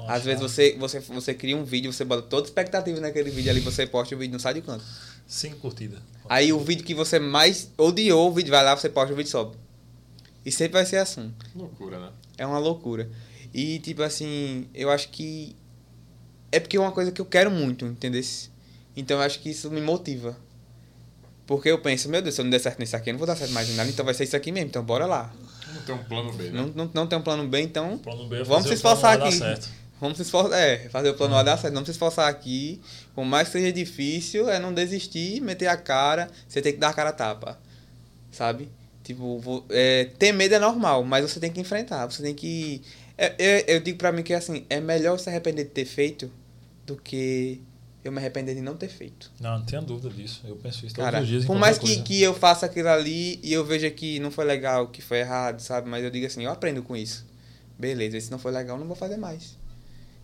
Às vezes você, você, você cria um vídeo, você bota toda expectativa naquele vídeo ali, você posta o vídeo não sai de canto. Cinco curtidas. Aí o vídeo que você mais odiou, o vídeo vai lá, você posta o vídeo sobe. E sempre vai ser assim. Loucura, né? É uma loucura. E, tipo assim, eu acho que. É porque é uma coisa que eu quero muito, entendeu? Então eu acho que isso me motiva. Porque eu penso, meu Deus, se eu não der certo nisso aqui, eu não vou dar certo mais em nada, então vai ser isso aqui mesmo, então bora lá. Não tem um plano B, né? Não, não, não tem um plano B, então Plano B é Vamos se esforçar aqui. vamos se esforçar. É, fazer o plano A dar certo. Vamos se esforçar aqui. Por mais que seja difícil, é não desistir, meter a cara. Você tem que dar a cara a tapa. Sabe? Tipo, vo- é, ter medo é normal, mas você tem que enfrentar. Você tem que. É- é- eu digo pra mim que assim, é melhor se arrepender de ter feito do que eu me arrepender de não ter feito. Não, não tenha dúvida disso. Eu penso isso todos Cara, os dias. por mais que, coisa. que eu faça aquilo ali e eu veja que não foi legal, que foi errado, sabe? Mas eu digo assim, eu aprendo com isso. Beleza, se não foi legal, eu não vou fazer mais.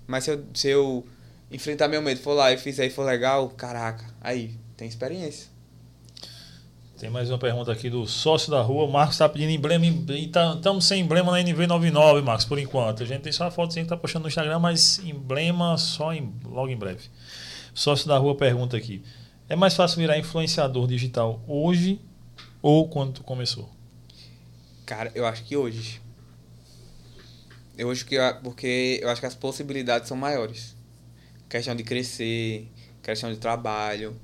Mas se eu, se eu enfrentar meu medo, for lá e fizer e for legal, caraca, aí, tem experiência. Tem mais uma pergunta aqui do sócio da rua. O Marcos está pedindo emblema. Estamos tá, sem emblema na NV99, Marcos, por enquanto. A gente tem só a fotozinha que está postando no Instagram, mas emblema só em, logo em breve. Sócio da rua pergunta aqui. É mais fácil virar influenciador digital hoje ou quando tu começou? Cara, eu acho que hoje. Eu acho que porque eu acho que as possibilidades são maiores. Questão de crescer, questão de trabalho,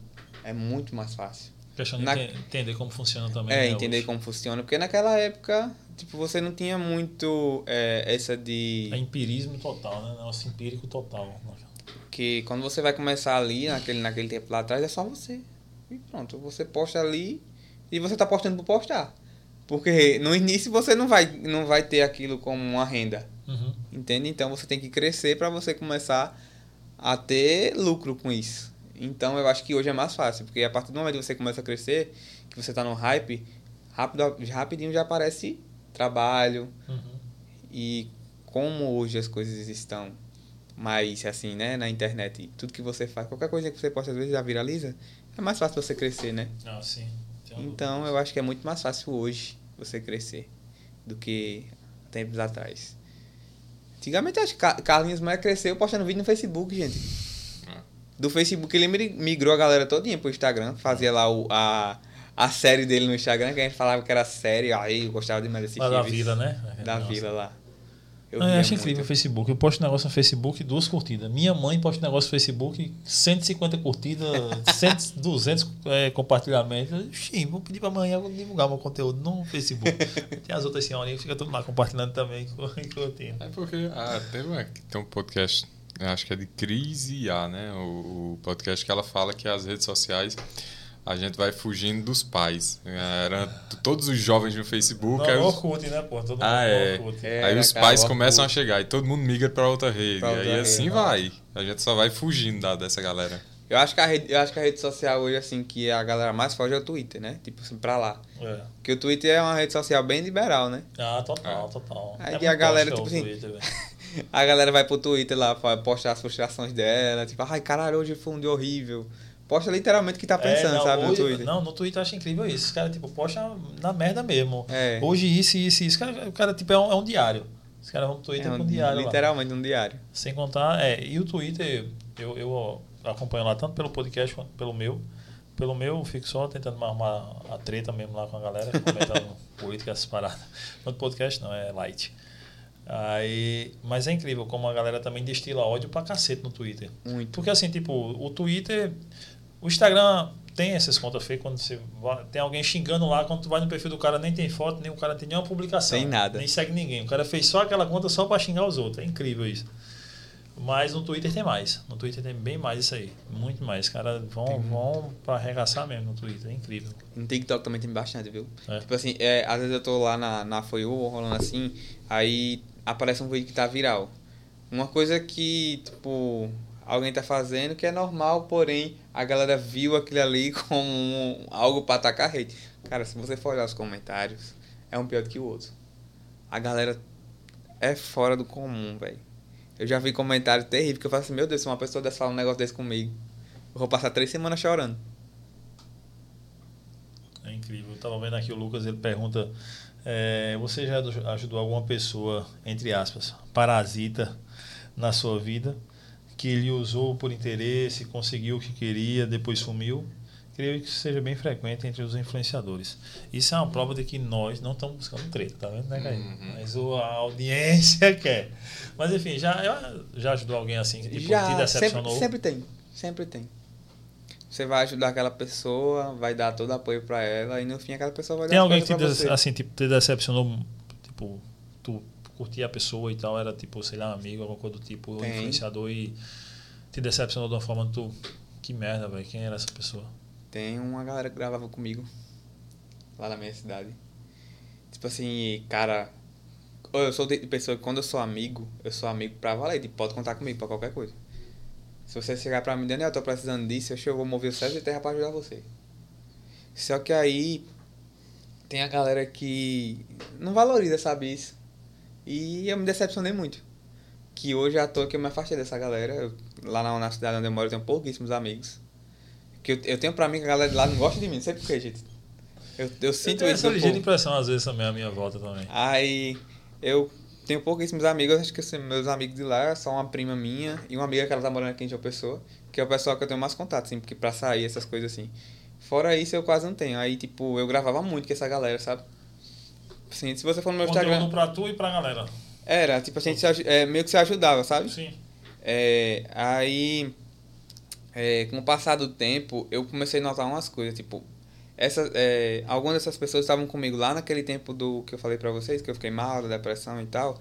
é muito mais fácil. Questão de Na... entender como funciona também. É, né, entender hoje. como funciona. Porque naquela época, tipo, você não tinha muito é, essa de. É empirismo total, né? Negócio empírico total. Que quando você vai começar ali, naquele, naquele tempo lá atrás, é só você. E pronto, você posta ali e você tá postando por postar. Porque no início você não vai, não vai ter aquilo como uma renda. Uhum. Entende? Então você tem que crescer para você começar a ter lucro com isso. Então eu acho que hoje é mais fácil, porque a partir do momento que você começa a crescer, que você está no hype, rápido, rapidinho já aparece trabalho. Uhum. E como hoje as coisas estão mais assim, né, na internet, tudo que você faz, qualquer coisa que você possa às vezes já viraliza, é mais fácil você crescer, né? Ah, sim. Então eu acho que é muito mais fácil hoje você crescer do que tempos atrás. Antigamente acho que Carlinhos Maia cresceu postando vídeo no Facebook, gente. Do Facebook ele migrou a galera todinha pro Instagram, fazia lá o, a, a série dele no Instagram, que a gente falava que era série, aí eu gostava demais desse Lá da vila, né? Da Nossa. vila lá. Eu, eu acho incrível o Facebook. Eu posto negócio no Facebook, duas curtidas. Minha mãe posta negócio no Facebook, 150 curtidas, 100, 200 é, compartilhamentos. Sim, vou pedir pra amanhã divulgar meu conteúdo no Facebook. Tem as outras senhorinhas que ficam tudo lá compartilhando também, curtindo. É porque ah, tem, tem um podcast, acho que é de Cris e A, né? O, o podcast que ela fala que as redes sociais a gente vai fugindo dos pais. Era todos os jovens no Facebook. Não, aí os... Orkut, né, pô? Todo ah, é. é. Aí os pais começam a chegar e todo mundo migra para outra rede. Pra outra e aí rede, assim vai. A gente só vai fugindo da, dessa galera. Eu acho, que a rede, eu acho que a rede social hoje, assim, que a galera mais foge é o Twitter, né? Tipo assim, pra lá. É. Porque o Twitter é uma rede social bem liberal, né? Ah, total, é. total. Aí é a galera, tipo assim. Twitter, a galera vai pro Twitter lá postar as frustrações dela, tipo, ai, caralho, hoje foi um dia horrível. Posta literalmente o que tá é, pensando, é, não, sabe, hoje, no Twitter. Não, no Twitter eu acho incrível isso. Os caras, tipo, posta na merda mesmo. É. Hoje isso, isso, isso. O cara, o cara tipo, é um, é um diário. Os caras vão pro Twitter é um, com um diário Literalmente lá. um diário. Sem contar, é, e o Twitter, eu, eu acompanho lá tanto pelo podcast quanto pelo meu. Pelo meu, fico só tentando arrumar a treta mesmo lá com a galera, comentando política, essas paradas. No podcast não, é light. Aí, mas é incrível como a galera também destila ódio pra cacete no Twitter. Muito. Porque assim, tipo, o Twitter o Instagram tem essas contas feias quando você vai, tem alguém xingando lá, quando tu vai no perfil do cara nem tem foto, nem o cara tem nenhuma publicação. Tem nada. Nem segue ninguém. O cara fez só aquela conta só para xingar os outros. É incrível isso. Mas no Twitter tem mais. No Twitter tem bem mais isso aí. Muito mais. Os caras vão, vão para arregaçar mesmo no Twitter. É incrível. No TikTok também tem bastante, viu? É. Tipo assim, é, às vezes eu tô lá na, na Foi rolando assim, aí aparece um vídeo que tá viral. Uma coisa que, tipo, alguém tá fazendo que é normal, porém a galera viu aquilo ali como algo para atacar rede. Cara, se você for olhar os comentários, é um pior do que o outro. A galera é fora do comum, velho. Eu já vi comentários terríveis que eu falo assim, meu Deus, se uma pessoa desse falar um negócio desse comigo, eu vou passar três semanas chorando. É incrível. Eu tava vendo aqui o Lucas, ele pergunta, é, você já ajudou alguma pessoa, entre aspas, parasita na sua vida? que ele usou por interesse, conseguiu o que queria, depois sumiu. Creio que seja bem frequente entre os influenciadores. Isso é uma prova de que nós não estamos buscando treta, tá vendo, né, Caio? Uhum. Mas a audiência quer. Mas enfim, já, já ajudou alguém assim que tipo, já, te decepcionou? Sempre, sempre tem, sempre tem. Você vai ajudar aquela pessoa, vai dar todo apoio para ela e no fim aquela pessoa vai Tem alguém que te, assim, tipo, te decepcionou, tipo, tu curtia a pessoa e tal, era tipo, sei lá, um amigo, alguma coisa do tipo, Tem. influenciador e te decepcionou de uma forma tu. Que merda, velho. Quem era essa pessoa? Tem uma galera que gravava comigo lá na minha cidade. Tipo assim, cara. Eu sou de pessoa que quando eu sou amigo, eu sou amigo pra valer. Tipo, pode contar comigo pra qualquer coisa. Se você chegar pra mim, Daniel, eu tô precisando disso, eu vou mover o céu de terra pra ajudar você. Só que aí tem a galera que não valoriza, sabe isso? E eu me decepcionei muito. Que hoje à toa que eu me afastei dessa galera. Eu, lá na, na, cidade onde eu moro eu tenho pouquíssimos amigos. Que eu, eu tenho pra mim que a galera de lá não gosta de mim, não sei porquê, gente. Eu, eu Eu sinto tenho isso essa ligeira impressão, às vezes, também, à minha volta também. Aí eu tenho pouquíssimos amigos, acho que meus amigos de lá são uma prima minha e uma amiga que ela tá morando aqui em João Pessoa, que é o pessoal que eu tenho mais contato, assim, porque pra sair, essas coisas assim. Fora isso, eu quase não tenho. Aí, tipo, eu gravava muito com essa galera, sabe? Assim, se você for no meu Conteúdo Instagram. pra tu e pra galera. Era, tipo, a gente se é, meio que se ajudava, sabe? Sim. É, aí, é, com o passar do tempo, eu comecei a notar umas coisas, tipo, essa, é, algumas dessas pessoas estavam comigo lá naquele tempo do que eu falei pra vocês, que eu fiquei mal, da depressão e tal,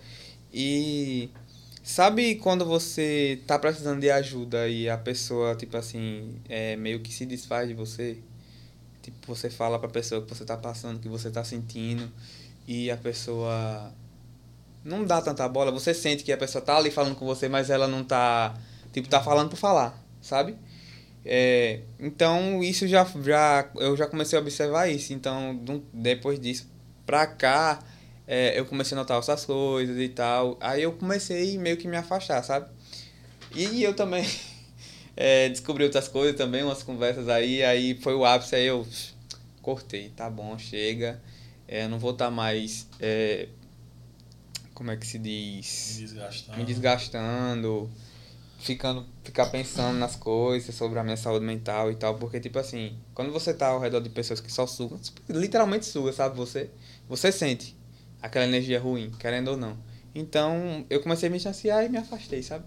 e sabe quando você tá precisando de ajuda e a pessoa, tipo assim, é, meio que se desfaz de você? Tipo, você fala pra pessoa que você tá passando, que você tá sentindo, e a pessoa não dá tanta bola. Você sente que a pessoa tá ali falando com você, mas ela não tá. Tipo, tá falando por falar, sabe? É, então, isso já, já. Eu já comecei a observar isso. Então, depois disso pra cá, é, eu comecei a notar essas coisas e tal. Aí eu comecei meio que me afastar, sabe? E eu também é, descobri outras coisas também, umas conversas aí. Aí foi o ápice, aí eu cortei. Tá bom, chega. É, não vou estar mais. é, como é que se diz? Me desgastando. me desgastando, ficando, ficar pensando nas coisas sobre a minha saúde mental e tal, porque tipo assim, quando você tá ao redor de pessoas que só sugam, literalmente suga, sabe você? Você sente aquela energia ruim, querendo ou não. Então, eu comecei a me distanciar e me afastei, sabe?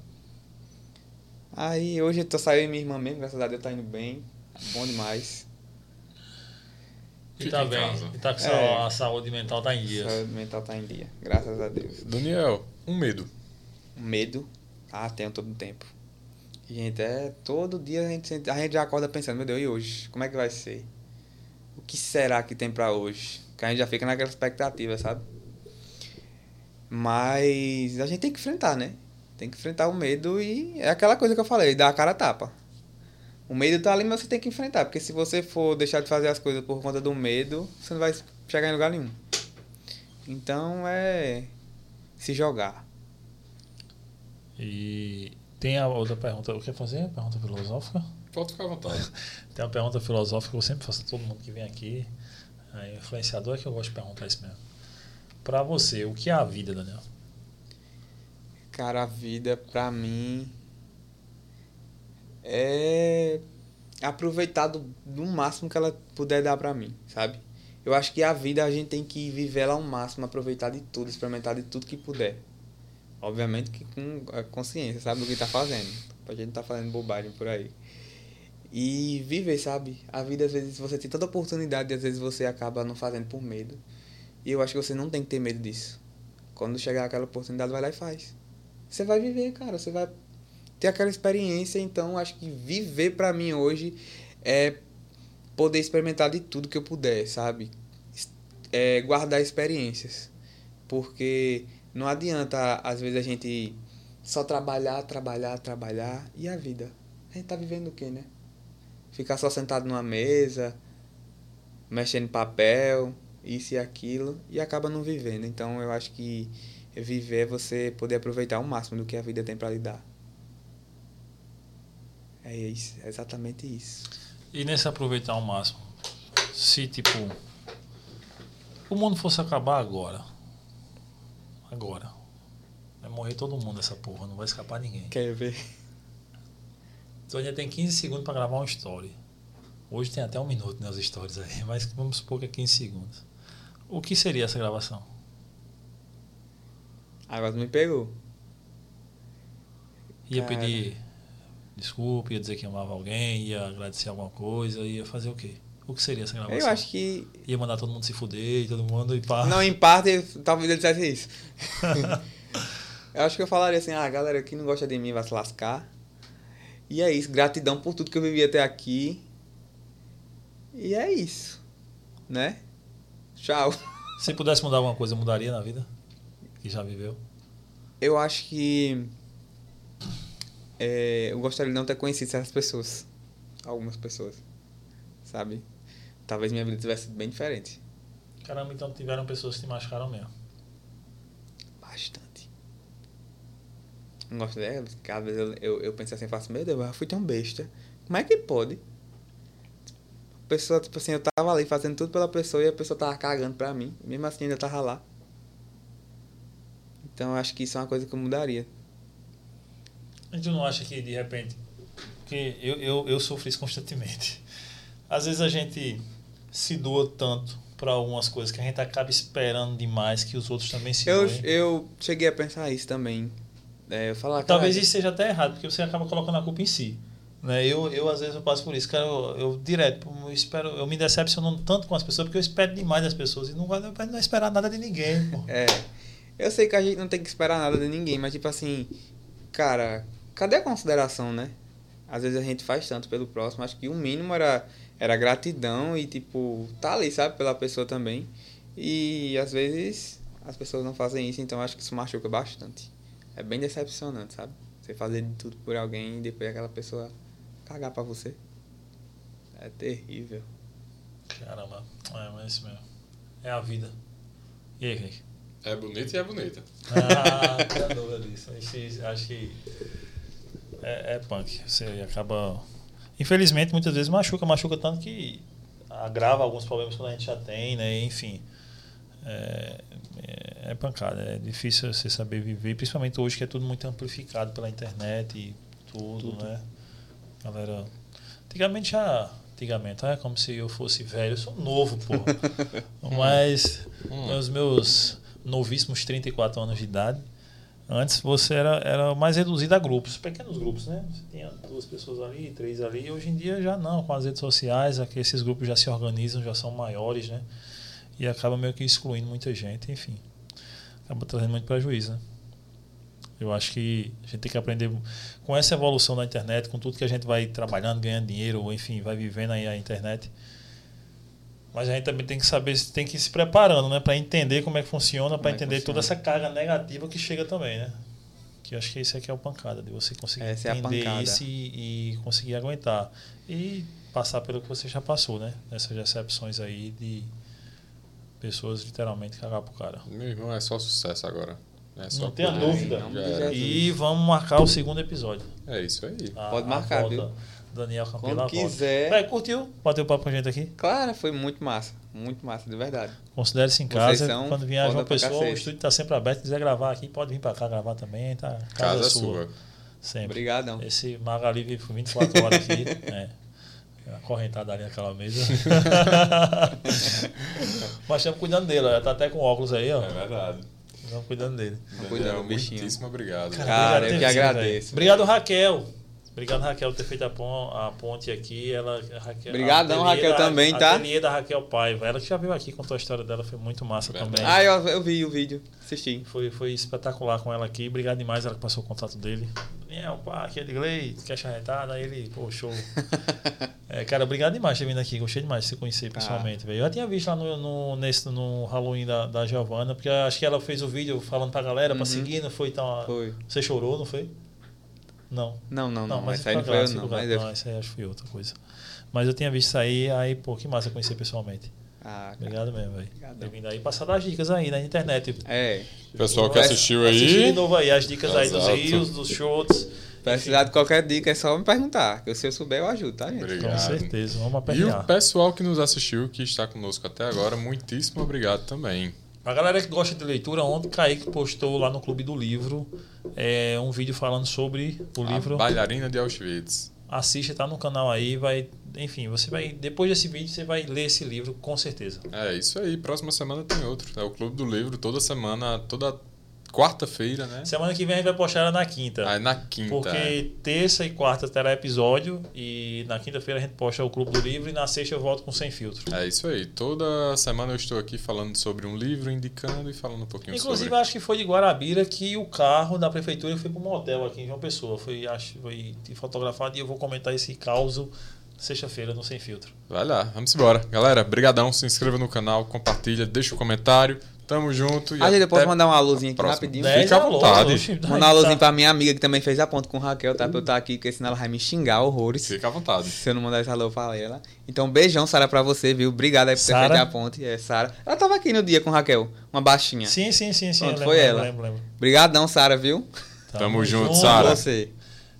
Aí hoje eu tô saindo minha irmã mesmo, graças a Deus tá indo bem, bom demais. E tá em bem. E tá com É. a saúde mental tá em dia. Saúde mental tá em dia, graças a Deus. Daniel, um medo. Medo, ah, tenho todo o tempo. Gente, é todo dia a gente, a gente já acorda pensando, meu Deus, e hoje? Como é que vai ser? O que será que tem pra hoje? Que a gente já fica naquela expectativa, sabe? Mas a gente tem que enfrentar, né? Tem que enfrentar o medo e é aquela coisa que eu falei, dar a cara a tapa. O medo tá ali, mas você tem que enfrentar, porque se você for deixar de fazer as coisas por conta do medo, você não vai chegar em lugar nenhum. Então é se jogar. E tem a outra pergunta. Eu quero fazer? Pergunta filosófica? Pode ficar à vontade. Tem uma pergunta filosófica que eu sempre faço a todo mundo que vem aqui. É, influenciador é que eu gosto de perguntar isso mesmo. Pra você, o que é a vida, Daniel? Cara, a vida pra mim é aproveitar do, do máximo que ela puder dar pra mim, sabe? Eu acho que a vida a gente tem que viver ela ao máximo, aproveitar de tudo, experimentar de tudo que puder. Obviamente que com a consciência, sabe, do que tá fazendo. Pra gente não tá fazendo bobagem por aí. E viver, sabe? A vida, às vezes, você tem tanta oportunidade e às vezes você acaba não fazendo por medo. E eu acho que você não tem que ter medo disso. Quando chegar aquela oportunidade, vai lá e faz. Você vai viver, cara. Você vai ter aquela experiência. Então, acho que viver pra mim hoje é poder experimentar de tudo que eu puder, sabe? É guardar experiências. Porque não adianta, às vezes, a gente só trabalhar, trabalhar, trabalhar. E a vida? A gente tá vivendo o quê, né? Ficar só sentado numa mesa, mexendo papel, isso e aquilo, e acaba não vivendo. Então eu acho que viver é você poder aproveitar o máximo do que a vida tem pra lhe dar. É isso, é exatamente isso. E nesse aproveitar ao máximo, se tipo o mundo fosse acabar agora, agora, vai morrer todo mundo essa porra, não vai escapar ninguém. Quer ver? Então ainda tem 15 segundos para gravar uma story. Hoje tem até um minuto nas stories aí, mas vamos supor que é 15 segundos. O que seria essa gravação? Agora tu me pegou. Ia Cara. pedir desculpa, ia dizer que amava alguém, ia agradecer alguma coisa, ia fazer o quê? O que seria essa gravação? Eu acho que. Ia mandar todo mundo se fuder, todo mundo e pá. Não, em parte, talvez ele dissesse isso. eu acho que eu falaria assim, ah, galera que não gosta de mim vai se lascar. E é isso, gratidão por tudo que eu vivi até aqui. E é isso. Né? Tchau. Se pudesse mudar alguma coisa, mudaria na vida? Que já viveu? Eu acho que. é, eu gostaria de não ter conhecido essas pessoas. Algumas pessoas. Sabe? Talvez minha vida tivesse sido bem diferente. Caramba, então tiveram pessoas que te machucaram mesmo. Bastante. Não gosto dela, às vezes eu, eu, eu penso assim, faço, meu Deus, eu fui tão besta. Como é que pode? pessoa, tipo assim, eu tava ali fazendo tudo pela pessoa e a pessoa tava cagando pra mim. Mesmo assim, ainda tava lá. Então, eu acho que isso é uma coisa que eu mudaria. A gente não acha que de repente. Porque eu, eu, eu sofro isso constantemente. Às vezes a gente se doa tanto para algumas coisas que a gente acaba esperando demais que os outros também se Eu, doem. eu cheguei a pensar isso também. É, eu falar, Talvez cara, isso seja até errado, porque você acaba colocando a culpa em si. Né? Eu, eu, às vezes, eu passo por isso. Cara, eu, eu direto, eu, espero, eu me decepciono tanto com as pessoas, porque eu espero demais das pessoas. E não vai não esperar nada de ninguém. Pô. É. Eu sei que a gente não tem que esperar nada de ninguém, mas tipo assim, cara, cadê a consideração, né? Às vezes a gente faz tanto pelo próximo, acho que o mínimo era, era gratidão e tipo, tá ali, sabe, pela pessoa também. E às vezes as pessoas não fazem isso, então acho que isso machuca bastante. É bem decepcionante, sabe? Você fazer de tudo por alguém e depois aquela pessoa cagar pra você. É terrível. Caramba, é, mas é isso mesmo. É a vida. E aí, Rick? É bonita e é bonita. Ah, tem dúvida disso. Acho, acho que é, é punk. Você acaba. Infelizmente, muitas vezes machuca, machuca tanto que agrava alguns problemas que a gente já tem, né? Enfim. É, é, é pancada, é difícil você saber viver, principalmente hoje que é tudo muito amplificado pela internet e tudo, Tudo. né? Galera. Antigamente já. Antigamente, é como se eu fosse velho, eu sou novo, pô. Mas Hum. os meus novíssimos 34 anos de idade, antes você era, era mais reduzido a grupos, pequenos grupos, né? Você tinha duas pessoas ali, três ali. Hoje em dia já não, com as redes sociais, aqui esses grupos já se organizam, já são maiores, né? E acaba meio que excluindo muita gente, enfim. Acaba trazendo muito prejuízo, né? Eu acho que a gente tem que aprender com essa evolução da internet, com tudo que a gente vai trabalhando, ganhando dinheiro, enfim, vai vivendo aí a internet. Mas a gente também tem que saber, tem que ir se preparando, né, para entender como é que funciona, para é entender toda essa funciona. carga negativa que chega também, né? Que eu acho que isso aqui é o pancada, de você conseguir Essa é entender pancada. isso e, e conseguir aguentar e passar pelo que você já passou, né? Nessas recepções aí de pessoas literalmente cagar pro cara. Meu irmão, é só sucesso agora. É só Não tenha dúvida. E vamos marcar o segundo episódio. É isso aí. A- Pode a marcar, volta. viu? Daniel Campelo Quando quiser. Vai, curtiu? Bateu papo com a gente aqui? Claro, foi muito massa. Muito massa, de verdade. Considere-se em Vocês casa. são Quando vier pra Pessoa, o estúdio está sempre aberto. Se quiser gravar aqui, pode vir para cá gravar também. Tá? Casa, Casa é sua. Sempre. Obrigadão. Esse Magali vive por 24 horas aqui. é. Acorrentada ali naquela mesa. Mas estamos cuidando dele, ó. Tá até com óculos aí, ó. É verdade. Estamos cuidando dele. cuidando Daniel, do bichinho. muitíssimo obrigado. Cara, obrigado eu que agradeço. Obrigado, Raquel. Obrigado, Raquel, por ter feito a, pon- a ponte aqui. Ela, a Raquel, Obrigadão, a Raquel, da- também, a tá? ateliê da Raquel Paiva. Ela já veio aqui, contou a história dela, foi muito massa Verdade. também. Ah, eu, eu vi o vídeo. Assisti. Foi, foi espetacular com ela aqui. Obrigado demais, ela que passou o contato dele. Daniel, pá, aqui é de Glei, quer charretada? Aí ele, pô, show. É, cara, obrigado demais por ter vindo aqui. Gostei demais de se conhecer pessoalmente, velho. Eu já tinha visto lá no, no, nesse, no Halloween da, da Giovana, porque acho que ela fez o vídeo falando pra galera, pra Uhum. seguir, não foi então. Foi. Você chorou, não foi? Não. Não, não, não. mas mas essa aí não foi eu, não. segunda- Mas eu... não, aí acho que foi outra coisa. Mas eu tinha visto isso aí, aí, pô, que massa conhecer pessoalmente. Ah, cara. Obrigado mesmo, velho. Obrigadão. Ter vindo aí passar das dicas aí na internet. É. Pessoal que assistiu Assistir de aí. novo aí as dicas aí dos Exato. rios, dos shorts. Precisar de qualquer dica, é só me perguntar. Que se eu souber, eu ajudo, tá, gente? Obrigado. Com certeza, vamos E o pessoal que nos assistiu, que está conosco até agora, muitíssimo obrigado também. A galera que gosta de leitura, ontem Kaique postou lá no Clube do Livro é, um vídeo falando sobre o livro. A bailarina de Auschwitz. Assista, tá no canal aí, vai. Enfim, você vai. Depois desse vídeo, você vai ler esse livro com certeza. É isso aí. Próxima semana tem outro. É o Clube do Livro, toda semana, toda quarta-feira, né? Semana que vem a gente vai postar ela na quinta. Aí na quinta. Porque é. terça e quarta terá episódio e na quinta-feira a gente posta o Clube do Livro e na sexta eu volto com Sem Filtro. É isso aí. Toda semana eu estou aqui falando sobre um livro, indicando e falando um pouquinho Inclusive, sobre. acho que foi de Guarabira que o carro da prefeitura foi para um motel aqui em João Pessoa. Foi, acho, foi fotografado e eu vou comentar esse caos sexta-feira no Sem Filtro. Vai lá, vamos embora. Galera, brigadão. Se inscreva no canal, compartilha, deixa o comentário. Tamo junto. E Ah, gente, eu posso até mandar uma alôzinha aqui rapidinho? Fica à vontade. Mandar um tá- alôzinho pra minha amiga que também fez a ponte com o Raquel, tá? Pra eu estar aqui, porque senão ela vai me xingar horrores. Fica à vontade. Se eu não mandar esse alô pra ela. Então, um beijão, Sara, pra você, viu? Obrigado aí por ter Sara? feito a ponte. É, Sara. Ela tava aqui no dia com o Raquel, uma baixinha. Sim, sim, sim, sim. Pronto, foi lembro, ela. Lembro, lembro. Obrigadão, Sara, viu? Tamo junto, Sara. Você.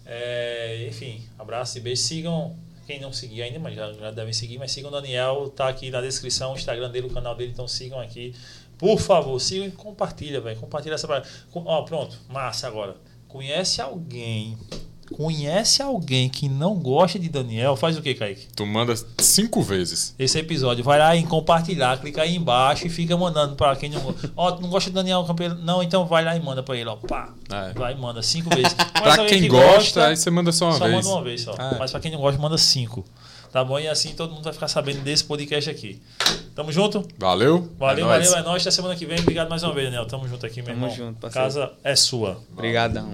É, enfim, abraço e beijo. Sigam Quem não seguir ainda, mas já, já devem seguir, mas sigam o Daniel, tá aqui na descrição, o Instagram dele, o canal dele, então sigam aqui. Por favor, sigam e compartilha, velho. Compartilha essa parada. Ó, pronto, massa agora. Conhece alguém, conhece alguém que não gosta de Daniel, faz o que, Kaique? Tu manda cinco vezes. esse episódio. Vai lá em compartilhar, clica aí embaixo e fica mandando para quem não gosta. Ó, tu não gosta de Daniel Campeiro? Não, então vai lá e manda para ele, ó. Pá. É. Vai e manda cinco vezes. Pra quem que gosta, aí você manda só uma só vez. manda uma vez só. É. Mas para quem não gosta, manda cinco. Tá bom? E assim todo mundo vai ficar sabendo desse podcast aqui. Tamo junto? Valeu. Valeu, é nóis. valeu, é nóis. Até semana que vem. Obrigado mais uma vez, Daniel. Tamo junto aqui, meu Tamo irmão. junto, parceiro. Casa é sua. Obrigadão.